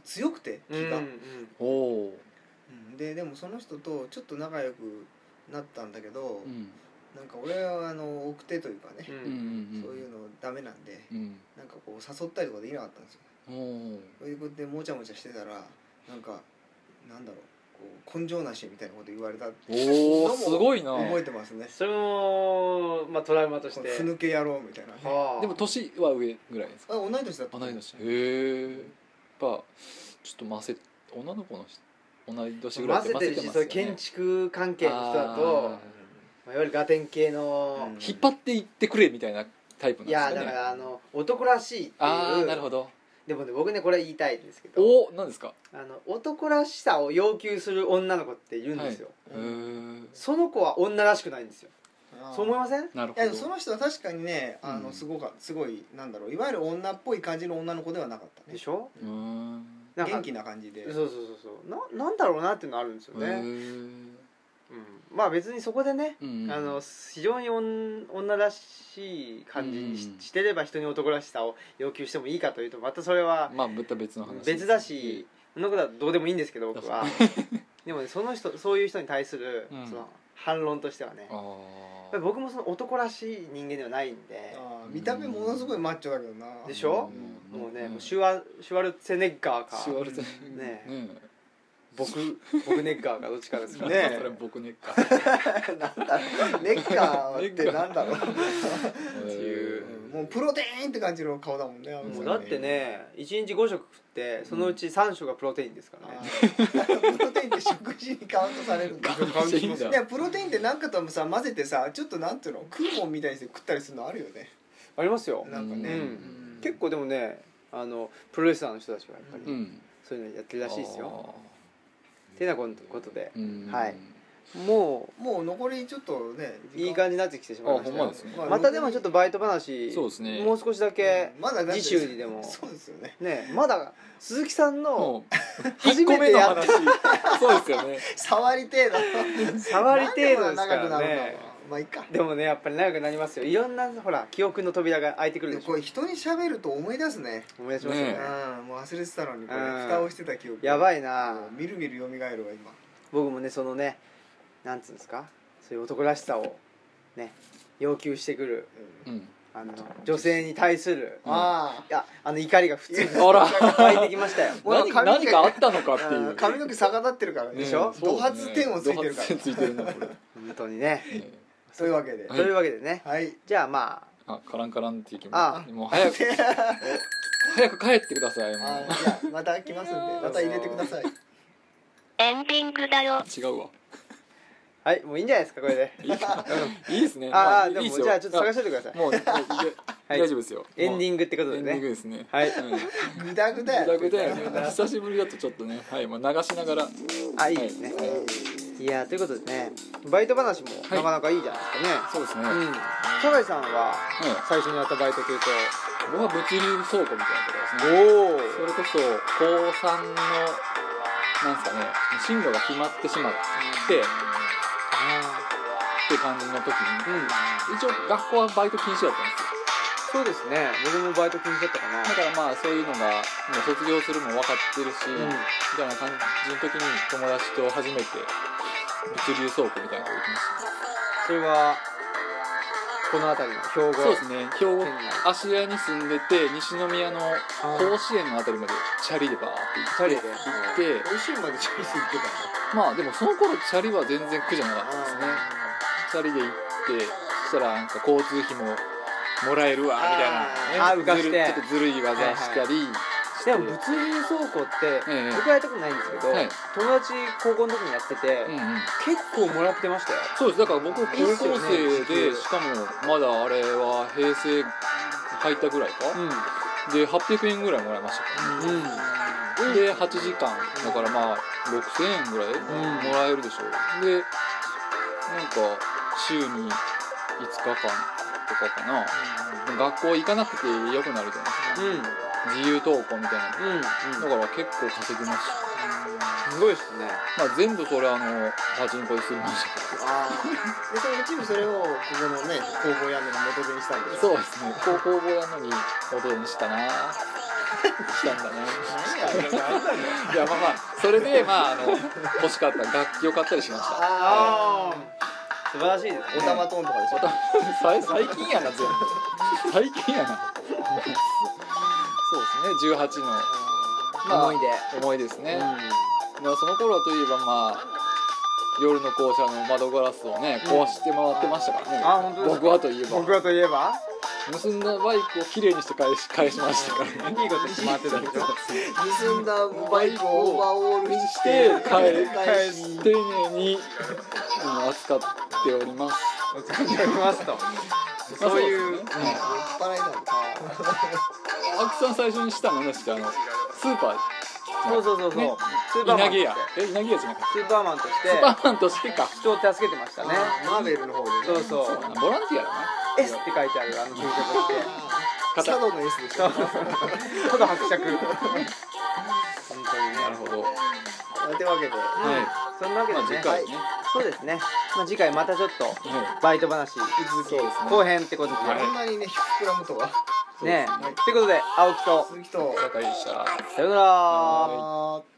[SPEAKER 2] 強くて気が、
[SPEAKER 1] うん
[SPEAKER 2] うんででもその人とちょっと仲良くなったんだけど、
[SPEAKER 3] うん。
[SPEAKER 2] なんか俺はあの奥手というかね
[SPEAKER 1] う、ん。
[SPEAKER 3] うんうん
[SPEAKER 2] そういうのダメなんで
[SPEAKER 3] うん。
[SPEAKER 2] なんかこう誘ったりとかできなかったんですよ。それでこうやってもちゃもちゃしてたらなんかなんだろうこう根性なしみたいなこと言われたって
[SPEAKER 3] おおすごいな。
[SPEAKER 2] 覚えてますね。
[SPEAKER 1] それもまあトラウマとして。
[SPEAKER 2] ふぬけ野郎みたいなね。
[SPEAKER 1] はあ。
[SPEAKER 3] でも年は上ぐらいですか？
[SPEAKER 2] あ同い年だった。
[SPEAKER 3] 同い年へえやっぱちょっと混ぜ女の子の人同い年ぐらいって
[SPEAKER 1] 混ぜてるしそういう建築関係の人だとまあいわゆるガテン系の、
[SPEAKER 2] うん
[SPEAKER 3] 引っ張っていってくれみたいなタイプなん
[SPEAKER 1] い
[SPEAKER 3] ですかね。
[SPEAKER 1] やだからあの男らしいっていう
[SPEAKER 3] ああなるほど
[SPEAKER 1] でもね僕ねこれ言いたいんですけど
[SPEAKER 3] おお何ですか？
[SPEAKER 1] あの男らしさを要求する女の子っているんですよ、
[SPEAKER 3] へえ
[SPEAKER 1] その子は女らしくないんですよ。そう思いません？
[SPEAKER 3] なるほど。
[SPEAKER 2] いやその人は確かにねあの
[SPEAKER 3] うん
[SPEAKER 2] すごかすごいなんだろういわゆる女っぽい感じの女の子ではなかったね。
[SPEAKER 1] でしょ？
[SPEAKER 3] うーん。
[SPEAKER 2] 元気な感じで。
[SPEAKER 1] そうそうそうそう。ななんだろうなっていうのあるんですよ
[SPEAKER 3] へ
[SPEAKER 1] ね、
[SPEAKER 3] え
[SPEAKER 1] うん、まあ別にそこでね、
[SPEAKER 3] うん
[SPEAKER 1] あの非常に女女らしい感じにし,、
[SPEAKER 3] うん
[SPEAKER 1] してれば人に男らしさを要求してもいいかというとまたそれは
[SPEAKER 3] まあ別の話
[SPEAKER 1] 別だしそんなことはどうでもいいんですけど僕は。[LAUGHS] でもねその人そういう人に対する
[SPEAKER 3] うん。
[SPEAKER 1] その反論としてはね、僕もその男らしい人間ではないんで。
[SPEAKER 2] 見た目ものすごいマッチョだけどな。
[SPEAKER 1] でしょ？
[SPEAKER 3] うん。
[SPEAKER 1] もうね、
[SPEAKER 3] うん
[SPEAKER 1] もうシュワシュワルツェネッガーか。
[SPEAKER 3] シュワルツェ
[SPEAKER 1] ね
[SPEAKER 3] ね
[SPEAKER 1] 僕僕ネッガーかどっちかですか
[SPEAKER 3] え
[SPEAKER 2] ね [LAUGHS]
[SPEAKER 3] それ僕ねっか
[SPEAKER 2] なんだろう。ネッカーってなんだろう。
[SPEAKER 3] って
[SPEAKER 1] いう
[SPEAKER 2] うんもうプロテインって感じの顔だもんね
[SPEAKER 1] もうだってね1日5食食ってそのうち3食がプロテインですから
[SPEAKER 2] あ
[SPEAKER 1] ね、
[SPEAKER 2] ー。[LAUGHS] プロテインって食事にカウントされるんだ。プロテインって何かともさ混ぜてさちょっとなんていうの食うもんみたいにして食ったりするのあるよね。
[SPEAKER 1] ありますよ。
[SPEAKER 2] なんかね、
[SPEAKER 1] うん。結構でもねあのプロレスラーの人たちはやっぱり
[SPEAKER 3] うん。
[SPEAKER 1] そういうのやってるらしいですよてなことで。
[SPEAKER 3] うん。
[SPEAKER 1] はい。も
[SPEAKER 2] もう残りちょっとね
[SPEAKER 1] ういい感じになってきてしまいました。よ
[SPEAKER 3] あほんまね。
[SPEAKER 1] またでもちょっとバイト話
[SPEAKER 3] そうですね。
[SPEAKER 1] もう少しだけ
[SPEAKER 2] まだ
[SPEAKER 1] 次週にでも。[LAUGHS]
[SPEAKER 2] そうですよね。
[SPEAKER 1] ねまだ鈴木さんの [LAUGHS] 初
[SPEAKER 3] 1個
[SPEAKER 1] めてやっ
[SPEAKER 3] 目の話。そうですよね。[LAUGHS]
[SPEAKER 2] 触り程度。
[SPEAKER 1] 触り程度ですからね。
[SPEAKER 2] うまあいいか。
[SPEAKER 1] でもねやっぱり長くなりますよ。いろんなほら記憶の扉が開いてくるでしょ。
[SPEAKER 2] これ人に喋ると思い出すね。
[SPEAKER 1] 思い出しますよね。
[SPEAKER 3] ね
[SPEAKER 2] うんもう忘れてたのにこれ
[SPEAKER 1] うん。
[SPEAKER 2] 蓋をしてた記憶。
[SPEAKER 1] やば
[SPEAKER 2] い
[SPEAKER 1] いな
[SPEAKER 2] みるみる蘇るわ今。
[SPEAKER 1] 僕もねそのねなんつうんですか？そういう男らしさをね要求してくる
[SPEAKER 3] うん。
[SPEAKER 1] あの女性に対する
[SPEAKER 2] あ
[SPEAKER 1] いやあの怒りが普通。に [LAUGHS]
[SPEAKER 3] あら。
[SPEAKER 1] 湧いてきましたよ。[LAUGHS]
[SPEAKER 3] 何
[SPEAKER 2] 俺髪の毛
[SPEAKER 3] 何かあったのかっていう。
[SPEAKER 2] あ髪の毛逆立ってるからね。
[SPEAKER 1] でしょ？
[SPEAKER 3] そう
[SPEAKER 2] ド発点をついてるから。
[SPEAKER 3] ド発点ついてるなこれ。[LAUGHS]
[SPEAKER 1] 本当にね。
[SPEAKER 3] ね
[SPEAKER 2] というわけで。
[SPEAKER 1] というわけでね。
[SPEAKER 2] はい。
[SPEAKER 1] じゃあま
[SPEAKER 3] あ。カランカランっていう気も
[SPEAKER 1] あ。
[SPEAKER 3] もう早く。[LAUGHS] 早く帰ってくださいも
[SPEAKER 2] あ
[SPEAKER 3] う
[SPEAKER 2] じゃあまた来ますんでまた入れてください。
[SPEAKER 4] エンディングだよ。
[SPEAKER 3] 違うわ。
[SPEAKER 1] あはいもういいんじゃないですかこれで。
[SPEAKER 3] いいかいいですね。
[SPEAKER 1] ああで
[SPEAKER 3] いいっすよ。
[SPEAKER 1] もじゃあちょっと探しててください。
[SPEAKER 3] もうもういや
[SPEAKER 1] はい。
[SPEAKER 3] 大丈夫ですよ。
[SPEAKER 1] エンディングってことで
[SPEAKER 3] エンディング
[SPEAKER 1] ね
[SPEAKER 3] ですね。
[SPEAKER 1] はい。
[SPEAKER 3] うん。
[SPEAKER 2] グダグダや
[SPEAKER 3] だけで久しぶりだとちょっとね。はいもう流しながら。
[SPEAKER 1] あいいですね。
[SPEAKER 3] はい
[SPEAKER 1] いやということでねバイト話もなかなかいいじゃないですかね。
[SPEAKER 3] そうですね。
[SPEAKER 1] うん。酒井さんは
[SPEAKER 3] うん
[SPEAKER 1] 最初にやったバイトというと。
[SPEAKER 3] 僕は物流倉庫みたいなところですね。
[SPEAKER 1] おお
[SPEAKER 3] それこそ高3のなんですかね進路が決まってしまってって感じの時に
[SPEAKER 1] うん。
[SPEAKER 3] 一応学校はバイト禁止だったんですよ。
[SPEAKER 1] そうですね。僕もバイト禁止だったかな。
[SPEAKER 3] だからまあそういうのがもう卒業するの分かってるし、
[SPEAKER 1] うん。
[SPEAKER 3] みたいな感じの時に友達と初めて物流倉庫みたいなのができまし
[SPEAKER 1] それはこの辺りの兵庫
[SPEAKER 3] たそうですね。兵庫芦屋に住んでて西宮の甲子園の辺りまでチャリでバーって
[SPEAKER 1] チャリで。
[SPEAKER 3] 行って
[SPEAKER 2] 美味しいまでチャリス行ってた
[SPEAKER 3] まあでもその頃チャリは全然苦じゃなかったですね。チャリで行ってそしたらなんか交通費ももらえるわみたいな、ね、ちょっとずるい技したりして、
[SPEAKER 1] でも物流倉庫って
[SPEAKER 3] ええ。
[SPEAKER 1] 僕はやったことないんですけど、
[SPEAKER 3] はい。
[SPEAKER 1] 友達高校の時にやってて、
[SPEAKER 3] うんうん。
[SPEAKER 1] 結構もらってましたよ。
[SPEAKER 3] そうです。だから僕高校
[SPEAKER 1] ですよね。
[SPEAKER 3] 生でしかもまだあれは平成入ったぐらいか、
[SPEAKER 1] う
[SPEAKER 3] で800円ぐらいもらいました。からね、
[SPEAKER 1] んうん。
[SPEAKER 3] で8時間。だからまあ6000円ぐらい
[SPEAKER 1] ん
[SPEAKER 3] もらえるでしょう、でなんか週に5日間とかかな、学校行かなくてよくなるじゃないですか。
[SPEAKER 1] うん
[SPEAKER 3] 自由登校みたいな。
[SPEAKER 1] うんうん。
[SPEAKER 3] だから結構稼ぎました
[SPEAKER 1] すごいっすね。
[SPEAKER 3] まあ全部それあのパチンコで済みました
[SPEAKER 2] ああでそのうちにそれをここのね工房屋根の元手にしたんで
[SPEAKER 3] そうですね。高校坊やのに元にしたな。したんだねいやまあまあそれでまああの欲しかった楽器を買ったりしました。
[SPEAKER 2] あ
[SPEAKER 1] あ素晴らしいですね。
[SPEAKER 2] おたまトンとかでしょ？
[SPEAKER 3] 最最近やな全部。最近やなね18の。まあ
[SPEAKER 1] 思い出。
[SPEAKER 3] 思い出ですね、
[SPEAKER 1] うん。
[SPEAKER 3] まあその頃といえばまあ夜の校舎の窓ガラスをね壊して回ってましたからね、
[SPEAKER 1] あ本当ですか？
[SPEAKER 3] 僕はといえば。
[SPEAKER 1] 僕はといえば？
[SPEAKER 3] 盗んだバイクをきれいにして返し [LAUGHS] 返しましたからね。
[SPEAKER 1] いいことして回ってたでしょ？[LAUGHS]
[SPEAKER 2] 盗んだバイクをオーバーオールし
[SPEAKER 3] してて返
[SPEAKER 2] 返し
[SPEAKER 3] 丁寧にうん扱っております。[LAUGHS]
[SPEAKER 1] お疲れ様ますとそういう
[SPEAKER 3] う
[SPEAKER 2] 酔っ払いなんだ
[SPEAKER 3] うん青木さん最初にしたのねしてあのスーパー。
[SPEAKER 1] そうそうそうそう、
[SPEAKER 3] ね
[SPEAKER 1] スーパーマンとして
[SPEAKER 3] え稲毛屋じゃなかっ
[SPEAKER 1] スーパーマンとして。
[SPEAKER 3] たスーパーマンとしてか。
[SPEAKER 1] 人を助けてましたね。
[SPEAKER 2] マーベルの方でね。
[SPEAKER 1] そうそう。
[SPEAKER 3] ボランティアだな。
[SPEAKER 1] S って書いてあるあの T シャツを着て
[SPEAKER 2] 佐渡の S でしょ。
[SPEAKER 1] ただ伯爵本当にね。
[SPEAKER 3] なるほど。は
[SPEAKER 2] というわけで。
[SPEAKER 3] い。
[SPEAKER 1] そんなわけで
[SPEAKER 3] まあ
[SPEAKER 1] ね、
[SPEAKER 3] 次回ね。
[SPEAKER 1] そうですね、まあ、次回またちょっと
[SPEAKER 3] は
[SPEAKER 1] バイト話
[SPEAKER 3] いそうですね。
[SPEAKER 1] 後編ってことで、
[SPEAKER 3] はい。
[SPEAKER 2] こんなにね膨らむとは。
[SPEAKER 1] ね
[SPEAKER 3] そうですね。
[SPEAKER 1] ということで青木と
[SPEAKER 2] 鈴木と
[SPEAKER 3] 酒井でした。
[SPEAKER 1] さよなら